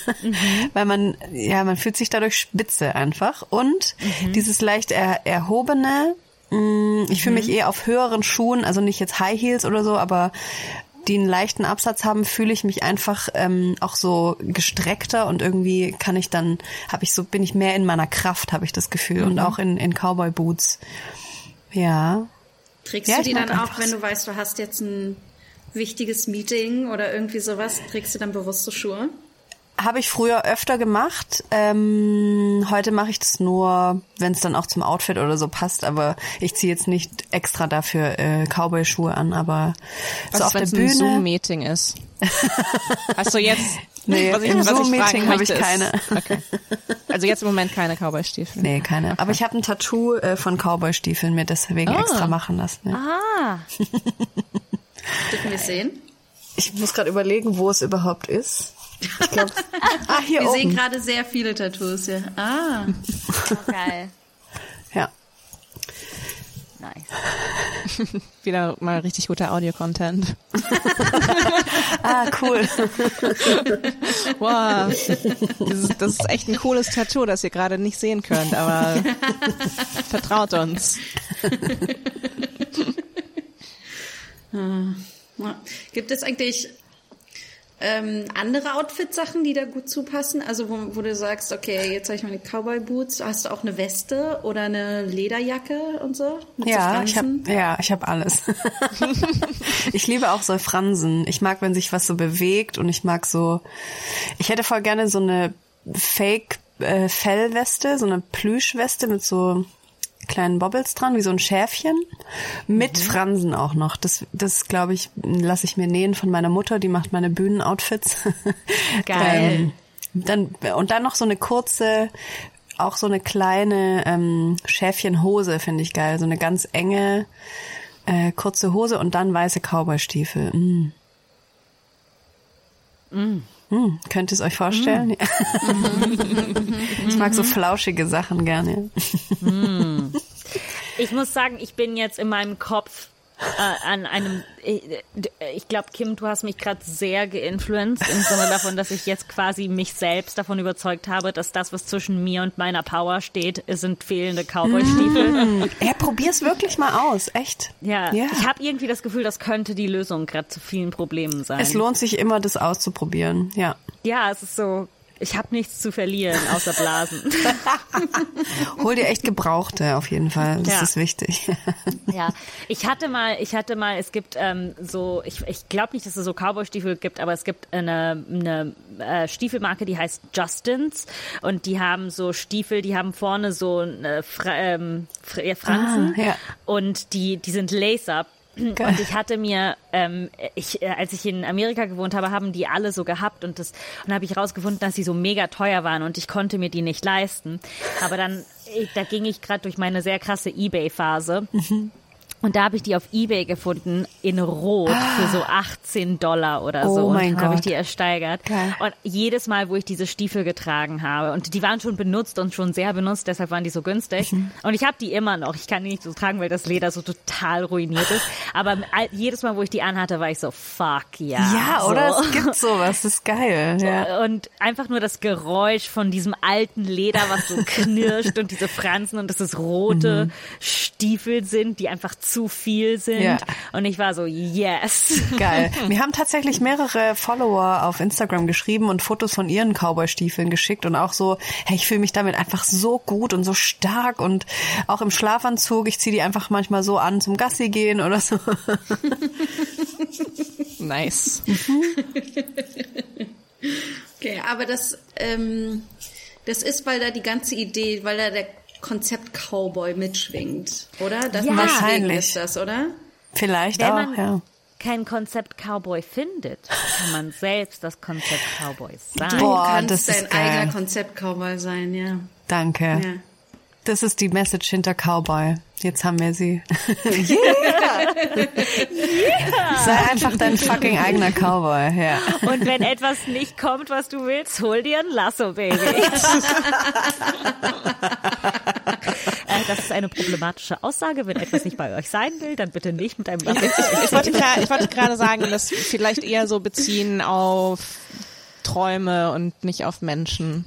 weil man, ja, man fühlt sich dadurch spitze einfach. Und dieses leicht er, erhobene, mh, ich fühle mich eher auf höheren Schuhen, also nicht jetzt High Heels oder so, aber die einen leichten Absatz haben, fühle ich mich einfach ähm, auch so gestreckter und irgendwie kann ich dann, habe ich so, bin ich mehr in meiner Kraft, habe ich das Gefühl. Und auch in, in Cowboy Boots. Ja, Trägst Ja, du die dann auch, wenn du weißt, du hast jetzt ein wichtiges Meeting oder irgendwie sowas, trägst du dann bewusste Schuhe? Habe ich früher öfter gemacht. Ähm, heute mache ich das nur, wenn es dann auch zum Outfit oder so passt. Aber ich ziehe jetzt nicht extra dafür äh, Cowboy-Schuhe an. Aber Was so ist, auf der wenn's ein Bühne. Zoom-Meeting ist? Hast du jetzt, Nee, was ich, im Zoom-Meeting habe ich keine. Okay. Also jetzt im Moment keine Cowboy-Stiefel. Nee, keine. Aber ich habe ein Tattoo äh, von Cowboy-Stiefeln mir deswegen Ah. extra machen lassen. Ja. Ah, Dürfen wir sehen? Ich muss gerade überlegen, wo es überhaupt ist. Ich glaube, ah, hier Wir sehen oben. gerade sehr viele Tattoos hier. Ah, geil. Ja. Nice. Wieder mal richtig guter Audio-Content. Ah, cool. Wow. Dieses, das ist echt ein cooles Tattoo, das ihr gerade nicht sehen könnt, aber vertraut uns. Ja. Gibt es eigentlich ähm, andere Outfit-Sachen, die da gut zupassen? Also wo, wo du sagst, okay, jetzt habe ich meine Cowboy-Boots. Hast du auch eine Weste oder eine Lederjacke und so? Ja, so ich habe Fransen? ja, ich habe alles. ich liebe auch so Fransen. Ich mag, wenn sich was so bewegt und ich mag so ich hätte voll gerne so eine Fake äh, Fellweste, so eine Plüschweste mit so kleinen Bobbles dran, wie so ein Schäfchen mit Fransen auch noch. Das das glaube ich, lasse ich mir nähen von meiner Mutter, die macht meine Bühnenoutfits. Geil. ähm, dann und dann noch so eine kurze auch so eine kleine ähm, Schäfchenhose finde ich geil, so eine ganz enge äh, kurze Hose und dann weiße Cowboystiefel. Mm. Mm. Könnt ihr es euch vorstellen? Ja. ich mag so flauschige Sachen gerne. Ich muss sagen, ich bin jetzt in meinem Kopf äh, an einem, ich, ich glaube, Kim, du hast mich gerade sehr geinfluenced im Sinne davon, dass ich jetzt quasi mich selbst davon überzeugt habe, dass das, was zwischen mir und meiner Power steht, sind fehlende Cowboy-Stiefel. Ja, probier's wirklich mal aus, echt. Ja, Ja. ich habe irgendwie das Gefühl, das könnte die Lösung gerade zu vielen Problemen sein. Es lohnt sich immer, das auszuprobieren. Ja. ja, es ist so, ich habe nichts zu verlieren, außer Blasen. Hol dir echt Gebrauchte auf jeden Fall. Das Ja. ist wichtig. Ja, ich hatte mal, ich hatte mal, es gibt ähm, so, ich, ich glaube nicht, dass es so Cowboy-Stiefel gibt, aber es gibt eine, eine äh, Stiefelmarke, die heißt Justins und die haben so Stiefel, die haben vorne so eine Fra ähm, Fra ja, Fransen Ah, ja. und die, die sind Lace-Up. Und ich hatte mir, ähm, ich, äh, als ich in Amerika gewohnt habe, haben die alle so gehabt und das und habe ich rausgefunden, dass sie so mega teuer waren und ich konnte mir die nicht leisten. Aber dann, ich, da ging ich gerade durch meine sehr krasse eBay-Phase. Und da habe ich die auf Ebay gefunden in Rot für so 18 Dollar oder so. Oh mein und dann habe ich die ersteigert. Geil. Und jedes Mal, wo ich diese Stiefel getragen habe, und die waren schon benutzt und schon sehr benutzt, deshalb waren die so günstig. Mhm. Und ich habe die immer noch. Ich kann die nicht so tragen, weil das Leder so total ruiniert ist. Aber jedes Mal, wo ich die anhatte, war ich so, fuck ja. Ja, so. oder? Es gibt sowas. Das ist geil. Ja. Und einfach nur das Geräusch von diesem alten Leder, was so knirscht und diese Fransen und dass es rote Stiefel sind, die einfach zu viel sind. Ja. Und ich war so, yes. Geil. Mir haben tatsächlich mehrere Follower auf Instagram geschrieben und Fotos von ihren Cowboy-Stiefeln geschickt und auch so, hey, ich fühle mich damit einfach so gut und so stark und auch im Schlafanzug, ich ziehe die einfach manchmal so an zum Gassi gehen oder so. Nice. Okay, aber das, ähm, das ist, weil da die ganze Idee, weil da der Konzept Cowboy mitschwingt, oder? Das Ja. Wahrscheinlich. ist das, oder? Vielleicht Wenn auch, man ja. kein Konzept Cowboy findet, kann man selbst das Konzept Cowboy sein. Du Boah, kannst das ist dein geil. eigener Konzept Cowboy sein, ja. Danke. ja. Das ist die Message hinter Cowboy. Jetzt haben wir sie. yeah! Sei einfach dein fucking eigener Cowboy, ja. Und wenn etwas nicht kommt, was du willst, hol dir ein Lasso, Baby. Äh, Das ist eine problematische Aussage. Wenn etwas nicht bei euch sein will, dann bitte nicht mit einem Lasso. Ich wollte, ich wollte gerade sagen, das vielleicht eher so beziehen auf Träume und nicht auf Menschen.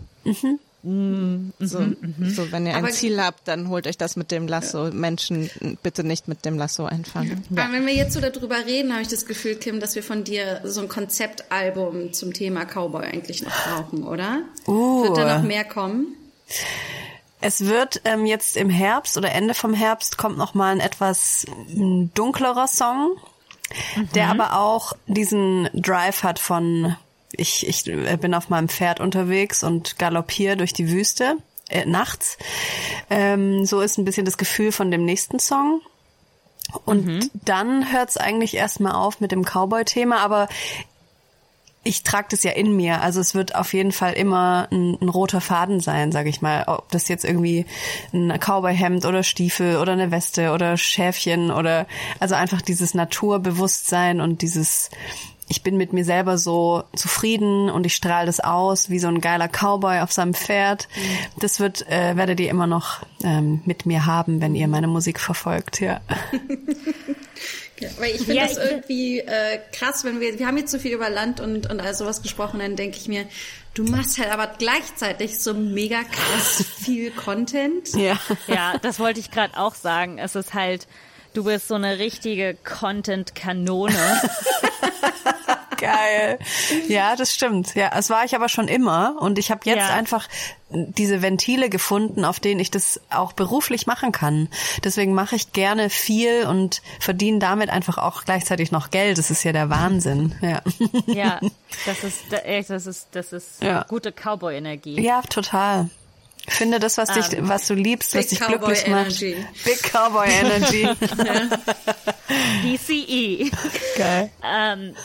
So, so, wenn ihr ein Aber- Ziel habt, dann holt euch das mit dem Lasso. Menschen bitte nicht mit dem Lasso einfangen. Aber wenn wir jetzt so darüber reden, habe ich das Gefühl, Kim, dass wir von dir so ein Konzeptalbum zum Thema Cowboy eigentlich noch brauchen, oder? Uh. Wird da noch mehr kommen? Es wird ähm, jetzt im Herbst oder Ende vom Herbst kommt noch mal ein etwas mm, dunklerer Song, der aber auch diesen Drive hat von ich, ich bin auf meinem Pferd unterwegs und galoppiere durch die Wüste äh, nachts. Ähm, so ist ein bisschen das Gefühl von dem nächsten Song. Und dann hört's eigentlich erstmal auf mit dem Cowboy-Thema, aber ich trage das ja in mir. Also es wird auf jeden Fall immer ein, ein roter Faden sein, sage ich mal. Ob das jetzt irgendwie ein Cowboyhemd oder Stiefel oder eine Weste oder Schäfchen oder also einfach dieses Naturbewusstsein und dieses ich bin mit mir selber so zufrieden und ich strahle das aus wie so ein geiler Cowboy auf seinem Pferd. Das wird äh, werdet ihr immer noch ähm, mit mir haben, wenn ihr meine Musik verfolgt, ja. Ja, weil ich finde Ja, das irgendwie äh, krass, wenn wir, wir haben jetzt so viel über Land und, und all sowas gesprochen, dann denke ich mir, du machst halt aber gleichzeitig so mega krass viel Content. Ja. Ja, das wollte ich gerade auch sagen. Es ist halt, du bist so eine richtige Content-Kanone. Geil. Ja, das stimmt. Ja, das war ich aber schon immer und ich habe jetzt Ja. einfach diese Ventile gefunden, auf denen ich das auch beruflich machen kann. Deswegen mache ich gerne viel und verdiene damit einfach auch gleichzeitig noch Geld. Das ist ja der Wahnsinn. Ja, Ja, das ist, echt, das ist, das ist Ja. gute Cowboy-Energie. ja total. Finde das, was dich, was du liebst, was Big dich Cowboy glücklich macht. Energy. Big Cowboy Energy. DCE. Geil. ähm,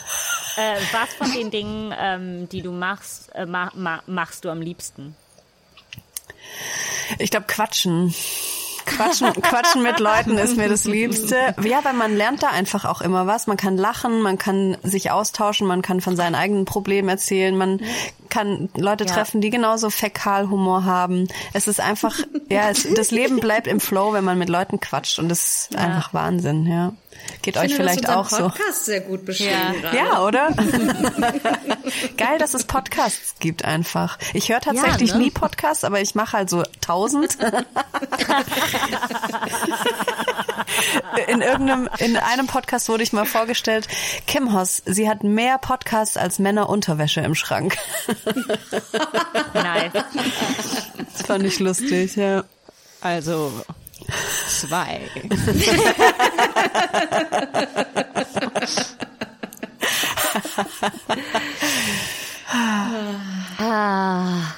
äh, was von den Dingen, ähm, die du machst, äh, ma ma machst du am liebsten? Ich glaube, quatschen. Quatschen, quatschen mit Leuten ist mir das Liebste. Ja, weil man lernt da einfach auch immer was. Man kann lachen, man kann sich austauschen, man kann von seinen eigenen Problemen erzählen, man kann Leute Ja. treffen, die genauso Fäkalhumor haben. Es ist einfach, ja, es, das Leben bleibt im Flow, wenn man mit Leuten quatscht und das ist einfach Wahnsinn, ja. Geht Ich euch finde, vielleicht das auch ist so. Podcast sehr gut beschrieben Ja. Ja, oder? Geil, dass es Podcasts gibt einfach. Ich höre tatsächlich Ja, ne? nie Podcasts, aber ich mache halt so tausend. in irgendeinem, in einem Podcast wurde ich mal vorgestellt, Kim Hoss, sie hat mehr Podcasts als Männer Unterwäsche im Schrank. Nice. Das fand ich lustig, ja. Also zwei. Ah.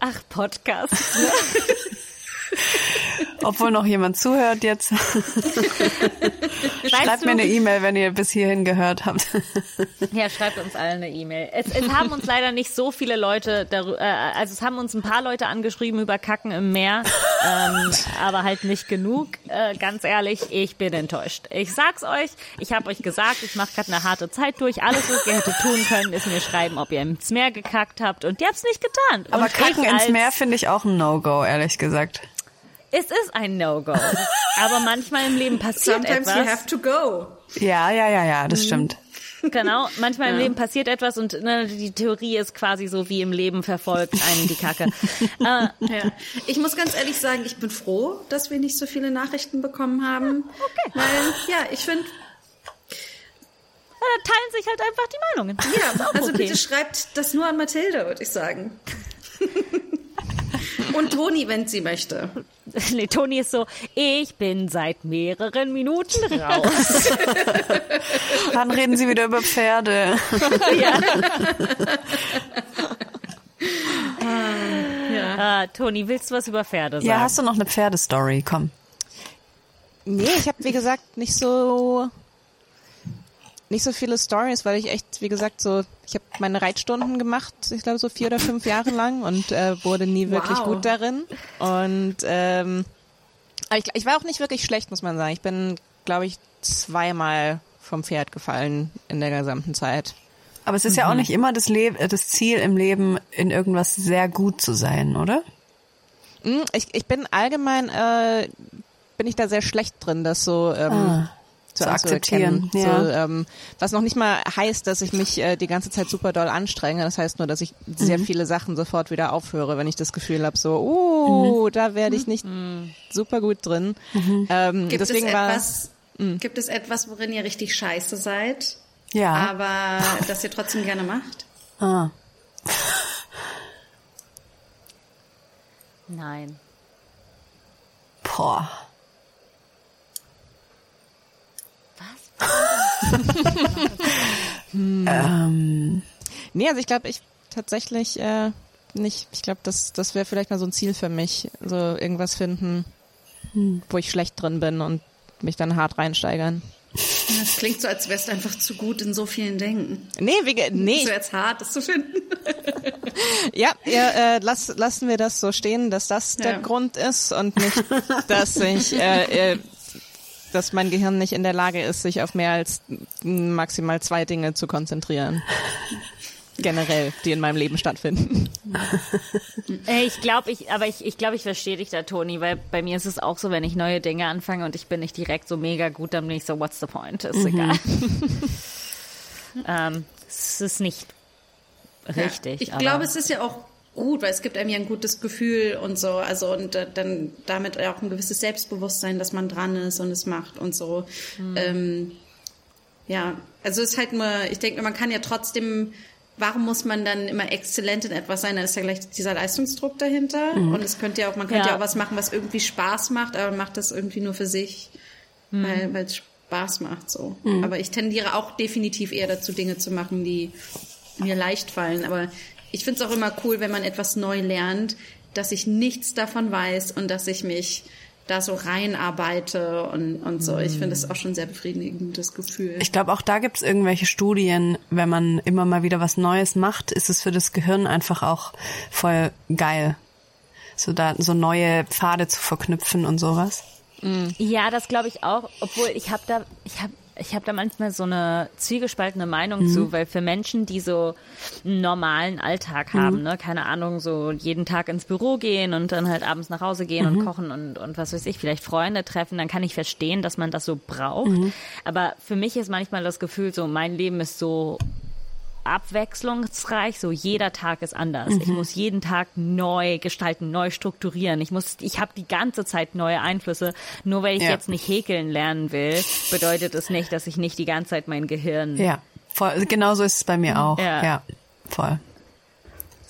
Ach, Podcast. Obwohl noch jemand zuhört jetzt. Schreibt mir eine E-Mail, wenn ihr bis hierhin gehört habt. Ja, schreibt uns allen eine E-Mail. Es, es haben uns leider nicht so viele Leute, äh, also es haben uns ein paar Leute angeschrieben über Kacken im Meer, ähm, aber halt nicht genug. Äh, ganz ehrlich, ich bin enttäuscht. Ich sag's euch, ich habe euch gesagt, ich mache gerade eine harte Zeit durch. Alles, was ihr hättet tun können, ist mir schreiben, ob ihr ins Meer gekackt habt und ihr habt's nicht getan. Aber und Kacken ins Meer finde ich auch ein No-Go, ehrlich gesagt. Es ist ein No-Go. Aber manchmal im Leben passiert Sometimes etwas. you have to go. Ja, ja, ja, ja, das stimmt. Genau, manchmal im Leben passiert etwas und ne, die Theorie ist quasi so wie im Leben verfolgt einen die Kacke. äh, Ja. Ich muss ganz ehrlich sagen, ich bin froh, dass wir nicht so viele Nachrichten bekommen haben. Okay. Weil, ja, ich finde, da teilen sich halt einfach die Meinungen. ja, also okay. bitte schreibt das nur an Mathilde, würde ich sagen. Und Toni, wenn sie möchte. Nee, Toni ist so, ich bin seit mehreren Minuten raus. Wann reden Sie wieder über Pferde? ja. Ja. Ah, Toni, willst du was über Pferde sagen? Ja, hast du noch eine Pferdestory? Komm. Nee, ich habe wie gesagt nicht so nicht so viele Stories, weil ich echt, wie gesagt, so ich habe meine Reitstunden gemacht, ich glaube so vier oder fünf Jahre lang und äh, wurde nie wirklich Wow. gut darin. Und ähm, aber ich, ich war auch nicht wirklich schlecht, muss man sagen. Ich bin, glaube ich, zweimal vom Pferd gefallen in der gesamten Zeit. Aber es ist ja auch nicht immer das, Le äh, das Ziel im Leben, in irgendwas sehr gut zu sein, oder? Hm, Ich, ich bin allgemein, äh, bin ich da sehr schlecht drin, das so ähm, Ah, zu zu akzeptieren, ja. So, ähm, was noch nicht mal heißt, dass ich mich äh, die ganze Zeit super doll anstrenge. Das heißt nur, dass ich sehr Mhm. viele Sachen sofort wieder aufhöre, wenn ich das Gefühl habe, so, uh, Mhm. da werde ich nicht super gut drin. Ähm, Gibt deswegen es war etwas, gibt es etwas, worin ihr richtig scheiße seid, Ja. aber das ihr trotzdem gerne macht? Ah. Nein. Boah. Ähm, Nee, also ich glaube, ich tatsächlich äh, nicht. Ich glaube, das, das wäre vielleicht mal so ein Ziel für mich. So irgendwas finden, Hm. wo ich schlecht drin bin und mich dann hart reinsteigern. Das klingt so, als wärst du einfach zu gut in so vielen Dingen. Nee, wie, nee, Ist so jetzt hart, das zu finden. Ja, ja äh, lass, lassen wir das so stehen, dass das der Ja. Grund ist und nicht, dass ich, äh, äh, dass mein Gehirn nicht in der Lage ist, sich auf mehr als maximal zwei Dinge zu konzentrieren. Generell, die in meinem Leben stattfinden. Äh, Ich glaube, ich, aber ich, ich glaube, ich verstehe dich da, Toni, weil bei mir ist es auch so, wenn ich neue Dinge anfange und ich bin nicht direkt so mega gut, dann bin ich so, what's the point? Ist egal. ähm, es ist nicht richtig. Ja. Ich glaube, es ist ja auch gut, weil es gibt einem ja ein gutes Gefühl und so, also und äh, dann damit auch ein gewisses Selbstbewusstsein, dass man dran ist und es macht und so. Ähm, ja, also es ist halt nur, ich denke, man kann ja trotzdem, warum muss man dann immer exzellent in etwas sein? Da ist ja gleich dieser Leistungsdruck dahinter und es könnte ja auch, man könnte ja. Ja. auch was machen, was irgendwie Spaß macht, aber man macht das irgendwie nur für sich, weil weil es Spaß macht so. Aber ich tendiere auch definitiv eher dazu, Dinge zu machen, die mir leicht fallen. Aber ich finde es auch immer cool, wenn man etwas neu lernt, dass ich nichts davon weiß und dass ich mich da so reinarbeite und, und so. Ich finde das auch schon ein sehr befriedigendes Gefühl. ich glaube, auch da gibt es irgendwelche Studien, wenn man immer mal wieder was Neues macht, ist es für das Gehirn einfach auch voll geil. So da so neue Pfade zu verknüpfen und sowas. Ja, das glaube ich auch, obwohl ich habe da, ich habe ich habe da manchmal so eine zwiegespaltene Meinung zu, weil für Menschen, die so einen normalen Alltag haben, ne, keine Ahnung, so jeden Tag ins Büro gehen und dann halt abends nach Hause gehen und kochen und, und was weiß ich, vielleicht Freunde treffen, dann kann ich verstehen, dass man das so braucht. Aber für mich ist manchmal das Gefühl so, mein Leben ist so abwechslungsreich, so jeder Tag ist anders. Ich muss jeden Tag neu gestalten, neu strukturieren. Ich muss, ich habe die ganze Zeit neue Einflüsse. Nur weil ich Ja. jetzt nicht häkeln lernen will, bedeutet es nicht, dass ich nicht die ganze Zeit mein Gehirn. Ja, voll, genau so ist es bei mir auch. Ja. Ja, voll.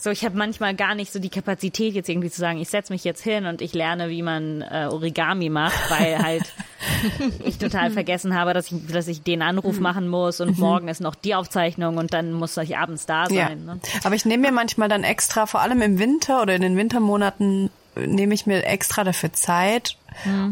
So, ich habe manchmal gar nicht so die Kapazität jetzt irgendwie zu sagen, ich setze mich jetzt hin und ich lerne, wie man äh, Origami macht, weil halt ich total vergessen habe, dass ich, dass ich den Anruf machen muss und morgen ist noch die Aufzeichnung und dann muss ich abends da Ja. sein. Ne? Aber ich nehme mir manchmal dann extra, vor allem im Winter oder in den Wintermonaten, nehme ich mir extra dafür Zeit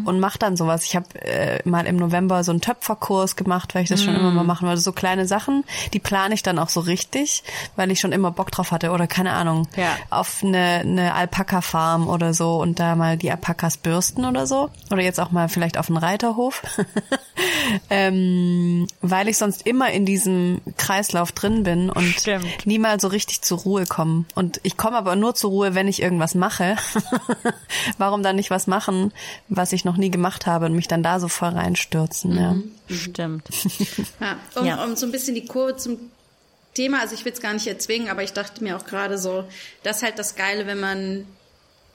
und mache dann sowas. Ich habe äh, mal im November so einen Töpferkurs gemacht, weil ich das schon immer mal machen wollte. So kleine Sachen, die plane ich dann auch so richtig, weil ich schon immer Bock drauf hatte oder keine Ahnung, Ja. auf eine, eine Alpaka-Farm oder so und da mal die Alpakas bürsten oder so. Oder jetzt auch mal vielleicht auf einen Reiterhof. ähm, weil ich sonst immer in diesem Kreislauf drin bin und Stimmt. niemals so richtig zur Ruhe kommen. Und ich komme aber nur zur Ruhe, wenn ich irgendwas mache. Warum dann nicht was machen, was ich noch nie gemacht habe und mich dann da so voll reinstürzen? Ja. Stimmt. Ja, um, Ja. um so ein bisschen die Kurve zum Thema, also ich will es gar nicht erzwingen, aber ich dachte mir auch gerade so, das ist halt das Geile, wenn man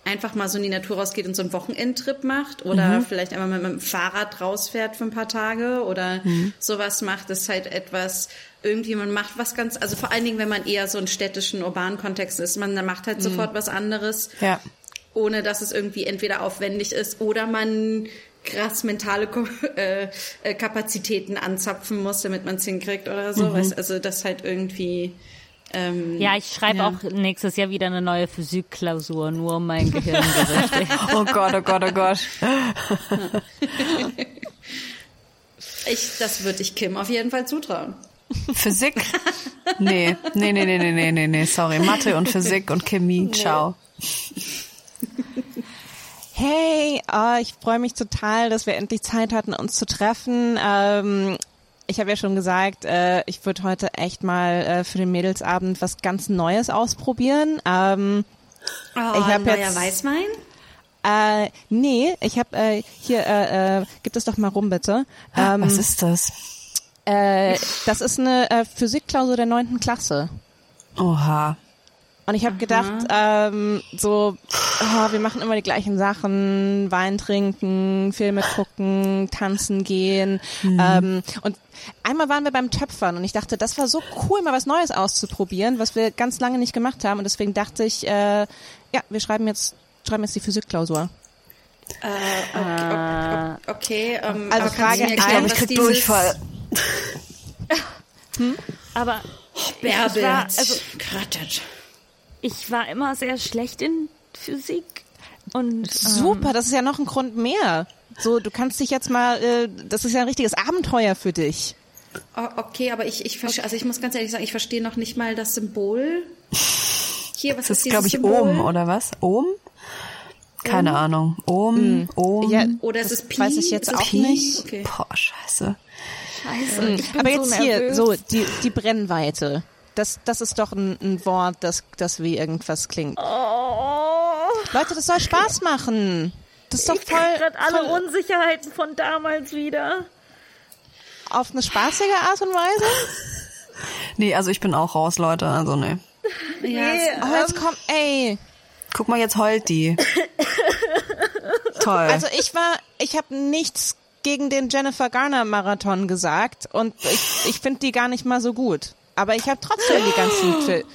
einfach mal so in die Natur rausgeht und so einen Wochenendtrip macht oder vielleicht einmal mit, mit dem Fahrrad rausfährt für ein paar Tage oder sowas macht, ist halt etwas, irgendwie man macht was ganz, also vor allen Dingen, wenn man eher so einen städtischen, urbanen Kontext ist, man macht halt sofort was anderes Ja. Ohne dass es irgendwie entweder aufwendig ist oder man krass mentale Ko äh, äh, Kapazitäten anzapfen muss, damit man es hinkriegt oder so. Weißt, also das halt irgendwie. Ähm, Ja, ich schreibe Ja. auch nächstes Jahr wieder eine neue Physikklausur, nur um mein Gehirn. Oh Gott, oh Gott, oh Gott. ich, das würde ich Kim auf jeden Fall zutrauen. Physik? Nee, nee, nee, nee, nee, nee, nee, nee, sorry. Mathe und Physik und Chemie, ciao. Hey, ah, ich freue mich total, dass wir endlich Zeit hatten, uns zu treffen. Ähm, ich habe ja schon gesagt, äh, ich würde heute echt mal äh, für den Mädelsabend was ganz Neues ausprobieren. Ähm, Oh, Ich hab neuer jetzt- Weißwein? äh, nee, ich habe äh, hier, äh, äh, gib das doch mal rum bitte. Ähm, Was ist das? äh, das ist eine äh, Physikklausur der neunten Klasse. Oha. Und ich habe gedacht, ähm, so, oh, wir machen immer die gleichen Sachen, Wein trinken, Filme gucken, tanzen gehen. Ähm, und einmal waren wir beim Töpfern und ich dachte, das war so cool, mal was Neues auszuprobieren, was wir ganz lange nicht gemacht haben. Und deswegen dachte ich, äh, ja, wir schreiben jetzt, schreiben jetzt die Physikklausur. Okay, ähm, Also aber kannst du Frage eins. erklären, Ich krieg Durchfall. Aber Bärbel Ich also- gerattet. Ich war immer sehr schlecht in Physik. Und Super, das ist ja noch ein Grund mehr. So, du kannst dich jetzt mal, äh, das ist ja ein richtiges Abenteuer für dich. Oh, okay, aber ich, ich verstehe, also ich muss ganz ehrlich sagen, ich verstehe noch nicht mal das Symbol. Hier, was Das ist ist, glaube ich, Symbol? Ohm, oder was? Ohm? Keine Ahnung. Ohm, Ohm. Ja, Oder ist es Pi? weiß ich jetzt auch Pi? nicht. Okay. Boah, scheiße. Scheiße, ich bin Aber so jetzt hier, nervös. so, die, die Brennweite. Das, das ist doch ein, ein Wort, das, das wie irgendwas klingt. Oh, Leute, das soll Spaß machen. Das ist doch ich krieg voll, grad alle voll Unsicherheiten von damals wieder. auf eine spaßige Art und Weise. Nee, also ich bin auch raus, Leute. Also nee. Ja, es- Oh, jetzt kommt, ey. Guck mal, jetzt heult die. Toll. Also ich war, ich habe nichts gegen den Jennifer Garner Marathon gesagt und ich, ich finde die gar nicht mal so gut. Aber ich habe trotzdem die ganzen Fil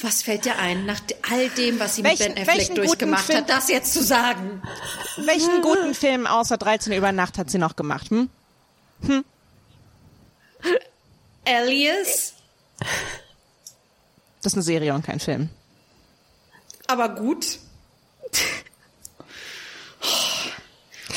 was fällt dir ein, nach all dem, was sie Welchen- mit Ben Affleck durchgemacht hat, das jetzt zu sagen? Welchen guten Film außer 13 über Nacht hat sie noch gemacht? Hm? Alias, Das ist eine Serie und kein Film. aber gut.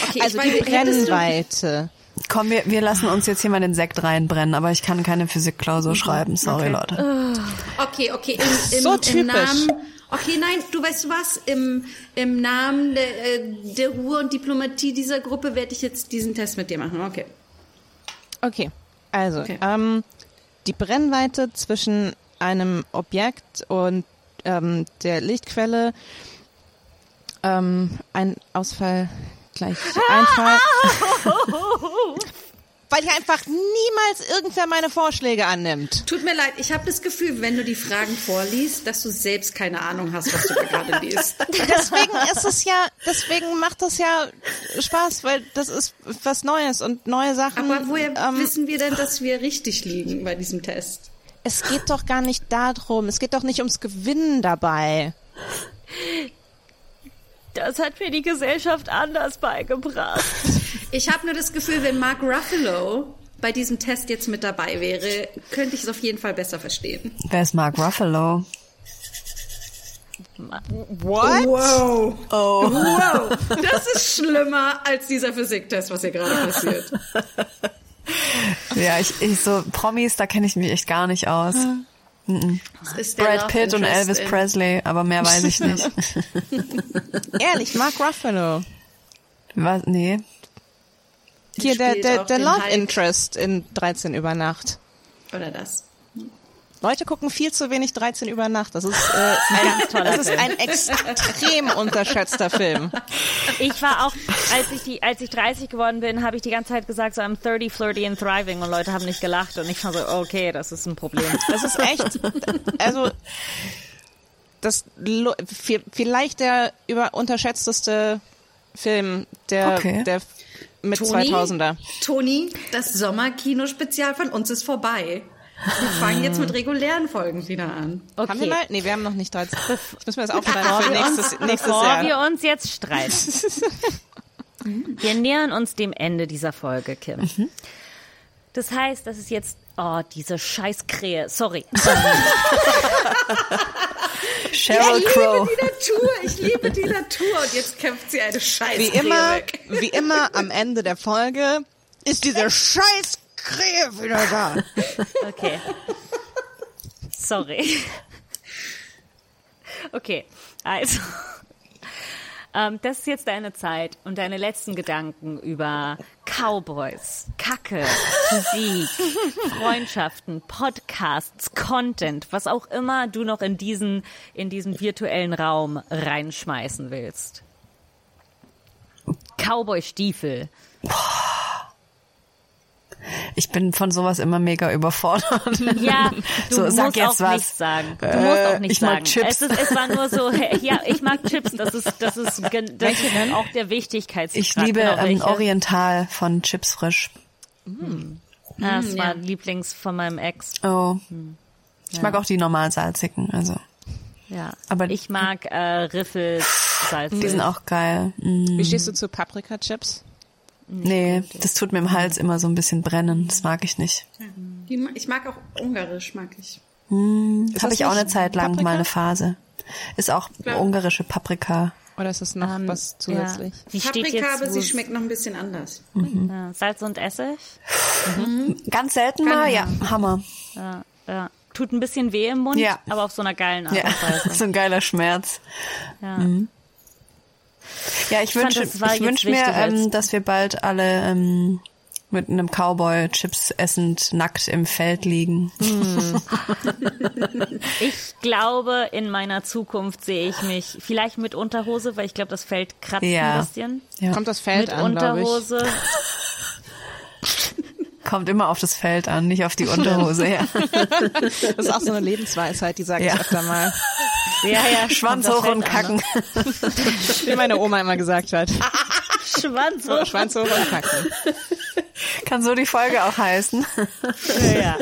Okay, Also die meine, du- Brennweite. Komm, wir, wir lassen uns jetzt hier mal den Sekt reinbrennen, aber ich kann keine Physikklausur schreiben. Sorry, Okay. Leute. Okay, okay, im, im, So im typisch. Namen. Okay, nein, du weißt du was? Im, im Namen der, äh, der Ruhe und Diplomatie dieser Gruppe werde ich jetzt diesen Test mit dir machen. Okay. Okay, also Okay. Ähm, die Brennweite zwischen einem Objekt und ähm, der Lichtquelle, ähm, ein Ausfall gleich Einfall. Weil hier einfach niemals irgendwer meine Vorschläge annimmt. Tut mir leid, ich habe das Gefühl, wenn du die Fragen vorliest, dass du selbst keine Ahnung hast, was du da gerade liest. Deswegen ist es ja, deswegen macht das ja Spaß, weil das ist was Neues und neue Sachen. Aber woher ähm, wissen wir denn, dass wir richtig liegen bei diesem Test? Es geht doch gar nicht darum. Es geht doch nicht ums Gewinnen dabei. Das hat mir die Gesellschaft anders beigebracht. Ich habe nur das Gefühl, wenn Mark Ruffalo bei diesem Test jetzt mit dabei wäre, könnte ich es auf jeden Fall besser verstehen. Wer ist Mark Ruffalo? What? Wow. Oh. Wow. Das ist schlimmer als dieser Physiktest, was hier gerade passiert. Ja, ich, ich so Promis, da kenne ich mich echt gar nicht aus. Das ist der Brad Pitt und Elvis in- Presley, aber mehr weiß ich nicht. Ehrlich, Mark Ruffalo. Was? Nee. Hier der, der, der Love Hulk. Interest in 13 über Nacht. Oder das. Leute gucken viel zu wenig 13 über Nacht. Das ist, äh, ein, ganz toller das ist ein extrem unterschätzter Film. Ich war auch, als ich, die, als ich 30 geworden bin, habe ich die ganze Zeit gesagt, so I'm 30, flirty and thriving und Leute haben nicht gelacht und ich war so, okay, das ist ein Problem. Das ist echt, also das vielleicht der über unterschätzteste Film der, Okay. der mit Toni? 2000er. Toni, das Sommerkino-Spezial von uns ist vorbei. Wir fangen jetzt mit regulären Folgen wieder an. Okay. Haben wir mal? Nee, wir haben noch nicht 13. Jetzt müssen wir das aufschreiben für nächstes, uns, nächstes bevor Jahr. wir uns jetzt streiten. wir nähern uns dem Ende dieser Folge, Kim. Mhm. Das heißt, das ist jetzt, oh, diese Scheißkrähe, sorry. Sheryl Crow. Die Natur, ich liebe die Natur und jetzt kämpft sie eine Scheiße Wie immer, weg. wie immer am Ende der Folge ist diese scheiß Krähe wieder da. Okay. Sorry. Okay, also. Ähm, das ist jetzt deine Zeit und deine letzten Gedanken über Cowboys, Kacke, Musik, Freundschaften, Podcasts, Content, was auch immer du noch in diesen, in diesen virtuellen Raum reinschmeißen willst. Cowboy-Stiefel. Ich bin von sowas immer mega überfordert. Ja, du So, musst sag jetzt auch was. nichts sagen. Du Äh, musst auch nichts ich mag sagen. Chips. Es, ist, es war nur so, ja, ich mag Chips. Das ist, das ist, das ist auch der Wichtigkeitsgrad. Ich liebe genau, ähm. Oriental von Chips Frisch. Ah, das war ja. Lieblings von meinem Ex. Oh. Ich mag auch die normal salzigen, also. Ja. Aber- ich mag äh, Riffels Salz. Die sind auch geil. Mm. Wie stehst du zu Paprika-Chips? Nee, das tut mir im Hals immer so ein bisschen brennen. Das mag ich nicht. Die Ich mag auch Ungarisch, mag ich. Das habe ich auch eine Zeit lang Paprika? mal eine Phase. Ist auch ungarische Paprika. Oder ist das noch was zusätzlich? Ja. Die Paprika, jetzt aber sie schmeckt noch ein bisschen anders. ja, Salz und Essig. Ganz selten mal, ja, Hammer. Ja, ja. Tut ein bisschen weh im Mund, Ja. aber auf so einer geilen Art Ja, und Weise. so ein geiler Schmerz. Ja. Ja, ich wünsche, ich wünsche mir, wichtiger als- ähm, dass wir bald alle ähm, mit einem Cowboy Chips essend nackt im Feld liegen. Ich glaube, in meiner Zukunft sehe ich mich vielleicht mit Unterhose, weil ich glaube, das Feld kratzt Ja. ein bisschen. Ja. Kommt das Feld Mit an. Unterhose. Kommt immer auf das Feld an, nicht auf die Unterhose. Ja. Das ist auch so eine Lebensweisheit, die sage Ja. ich öfter mal. Ja, ja. Schwanz hoch und Feld an, kacken. Wie meine Oma immer gesagt hat. ne? Schwanz hoch. Schwanz hoch und kacken. Kann so die Folge auch heißen. Ja.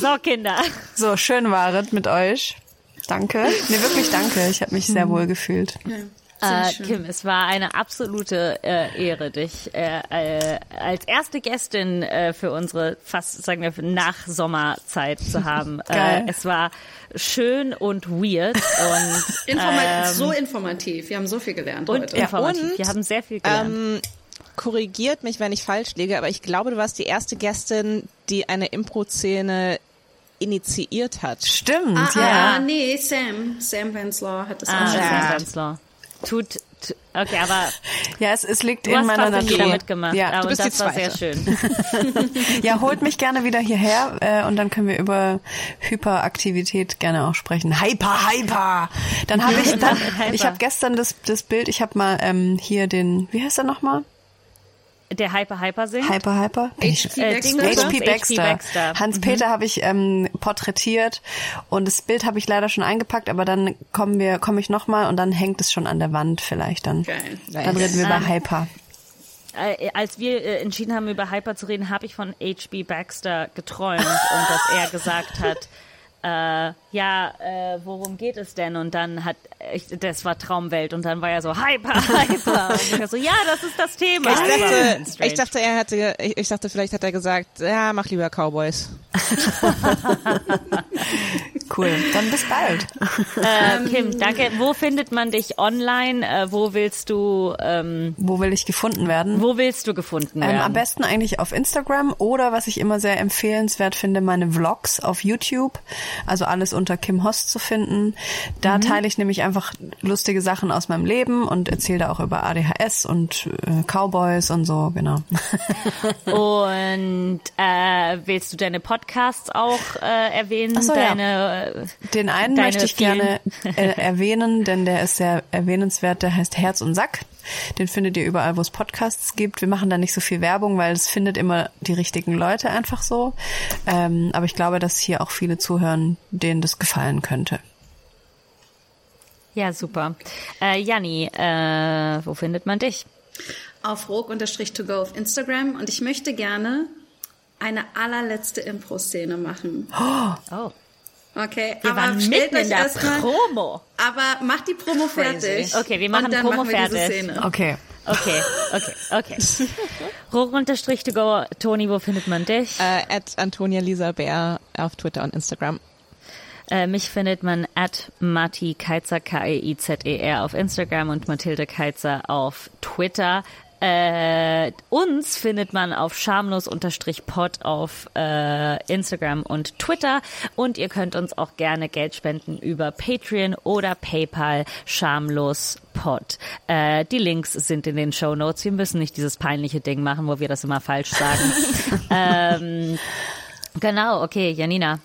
So, Kinder. So, schön waret mit euch. Danke. Nee, wirklich danke. Ich habe mich sehr wohl gefühlt. Äh, Kim, es war eine absolute äh, Ehre, dich äh, äh, als erste Gästin äh, für unsere fast, sagen wir, Nach-Sommerzeit zu haben. Geil. Äh, es war schön und weird und, Informa ähm, so informativ. Wir haben so viel gelernt und heute. informativ. und, Wir haben sehr viel gelernt. Ähm, korrigiert mich, wenn ich falsch liege, aber ich glaube, du warst die erste Gästin, die eine Impro-Szene initiiert hat. Stimmt, ah, ja. ah, nee, Sam. Sam Wenslaw hat das Ah, auch schon Sam gesagt. Tut, t- Okay, aber Ja, es, es liegt du in hast meiner Natur. wieder mitgemacht. Ja, aber bist das die war sehr schön. ja, holt mich gerne wieder hierher äh, und dann können wir über Hyperaktivität gerne auch sprechen. Hyper, Hyper. Dann habe ich, dann, ich habe gestern das, das Bild. Ich habe mal ähm, hier den, wie heißt er nochmal? Der Hyper Hyper singt. Hyper, Hyper. HP Äh, Baxter. HP Baxter. Baxter. Hans-Peter habe ich ähm, porträtiert und das Bild habe ich leider schon eingepackt, aber dann kommen wir, komme ich nochmal und dann hängt es schon an der Wand vielleicht dann. Geil. Dann reden wir über Hyper. Äh, als wir äh, entschieden haben, über Hyper zu reden, habe ich von H.B. Baxter geträumt und dass er gesagt hat, äh, ja, äh, worum geht es denn? Und dann hat, ich, das war Traumwelt und dann war er so, Hyper, Hyper. Und ich war so, ja, das ist das Thema. Ich dachte, ich dachte, er hätte, ich, ich dachte, vielleicht hat er gesagt, ja, mach lieber Cowboys. Cool. Dann bis bald. äh, Kim, danke. Wo findet man dich online? Äh, wo willst du, ähm, Wo will ich gefunden werden? wo willst du gefunden werden? Ähm, am besten eigentlich auf Instagram oder was ich immer sehr empfehlenswert finde, meine Vlogs auf YouTube. Also alles unter Kim Host zu finden. Da teile ich nämlich einfach lustige Sachen aus meinem Leben und erzähle da auch über ADHS und äh, Cowboys und so, genau. Und äh, willst du deine Podcasts auch äh, erwähnen? So, ja. Den einen Deine möchte ich vielen- gerne äh, erwähnen, denn der ist sehr erwähnenswert. Der heißt Herz und Sack. Den findet ihr überall, wo es Podcasts gibt. Wir machen da nicht so viel Werbung, weil es findet immer die richtigen Leute einfach so. Ähm, aber ich glaube, dass hier auch viele zuhören, denen das gefallen könnte. Ja, super. Äh, Janni, äh, wo findet man dich? Auf rog-to-go auf Instagram. Und ich möchte gerne eine allerletzte Impro-Szene machen. Oh, Okay, wir aber waren mitten in der Promo. aber macht die Promo fertig. Okay, wir machen und dann Promo machen wir diese fertig. Szene. Okay. Okay, okay, okay. Hoch unterstrich to go. Toni, wo findet man dich? Äh, at Antonia Lisa Bär auf Twitter und Instagram. Äh, mich findet man at Matti Keizer, K-E-I-Z-E-R auf Instagram und Mathilde Keizer auf Twitter. Äh, uns findet man auf schamlos-pod auf äh, Instagram und Twitter und ihr könnt uns auch gerne Geld spenden über Patreon oder PayPal schamlospod. Äh, die Links sind in den Show Notes. Wir müssen nicht dieses peinliche Ding machen, wo wir das immer falsch sagen. ähm, genau, okay, Janina.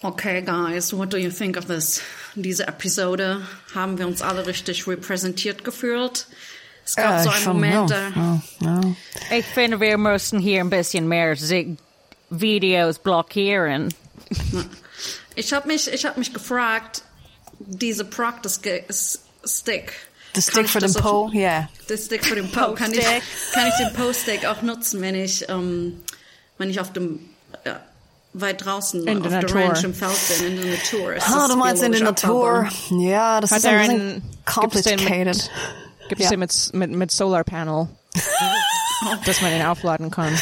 Okay, guys, what do you think of this? Diese Episode haben wir uns alle richtig repräsentiert gefühlt. Es gab Ja, so ich einen Moment, ja, da, ja, ja. Ich finde, wir müssen hier ein bisschen mehr Videos blockieren. ich habe mich, ich habe mich gefragt, diese Practice Stick. The stick das the auch- Poe, yeah. Der Stick für den Po. Kann ich, kann ich den Poe-Stick auch nutzen, wenn ich, ähm, wenn ich auf dem, äh, weit draußen In auf der der. Ranch im Feld bin, in der Natur. Es Ah, du meinst in der Natur. abbaubar. Ja, das Hat ist ein bisschen den complicated. Gibt es Ja. den mit, mit, mit Solar Panel, dass man den aufladen kann?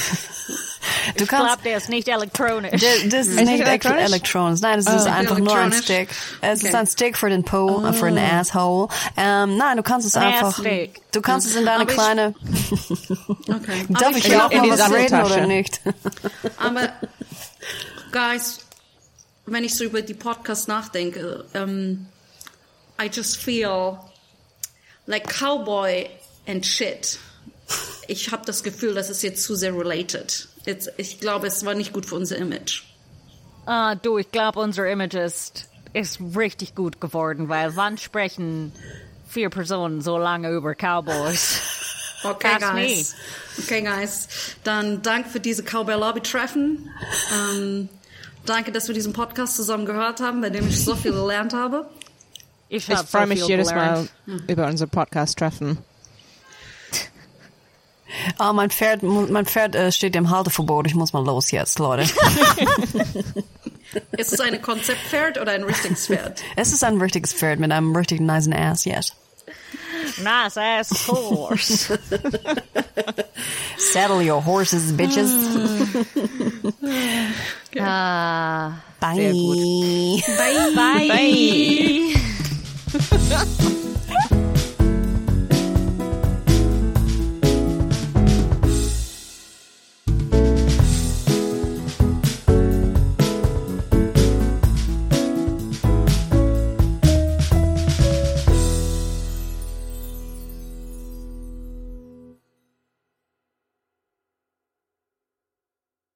Du Ich glaube, der ist nicht elektronisch. D- Das ist Ist nicht das elektronisch? elektronisch. Nein, es ist einfach nur ein? Stick. Es ist Okay. ein Stick für den Po, für den Asshole. Ähm, nein, du kannst es Ein einfach. Ass-Stick. Du kannst es in deine Aber ich- kleine. Okay. Darf Aber ich ich hier auch in mal was reden oder nicht? Aber, guys, wenn ich so über die Podcasts nachdenke, ähm, I just feel like Cowboy and shit. Ich habe das Gefühl, das ist jetzt zu sehr related. Jetzt, ich glaube, es war nicht gut für unser Image. Ah, du, ich glaube, unser Image ist, ist richtig gut geworden, weil wann sprechen vier Personen so lange über Cowboys? Okay, That's guys. Okay, guys. Dann danke für diese Cowboy Lobby Treffen. Ähm, danke, dass wir diesen Podcast zusammen gehört haben, bei dem ich so viel gelernt habe. Ich, Ich freue so mich jedes gelernt. Mal über unser Podcast-Treffen. Oh, mein Pferd, mein Pferd äh, steht im Halteverbot. Ich muss mal los jetzt, Leute. Ist es ein Konzeptpferd oder ein richtiges Pferd? es ist ein richtiges Pferd mit einem richtig nice Ass, yes. Nice ass horse. Saddle your horses, bitches. ah, Bye. Bye. Bye. 哈 哈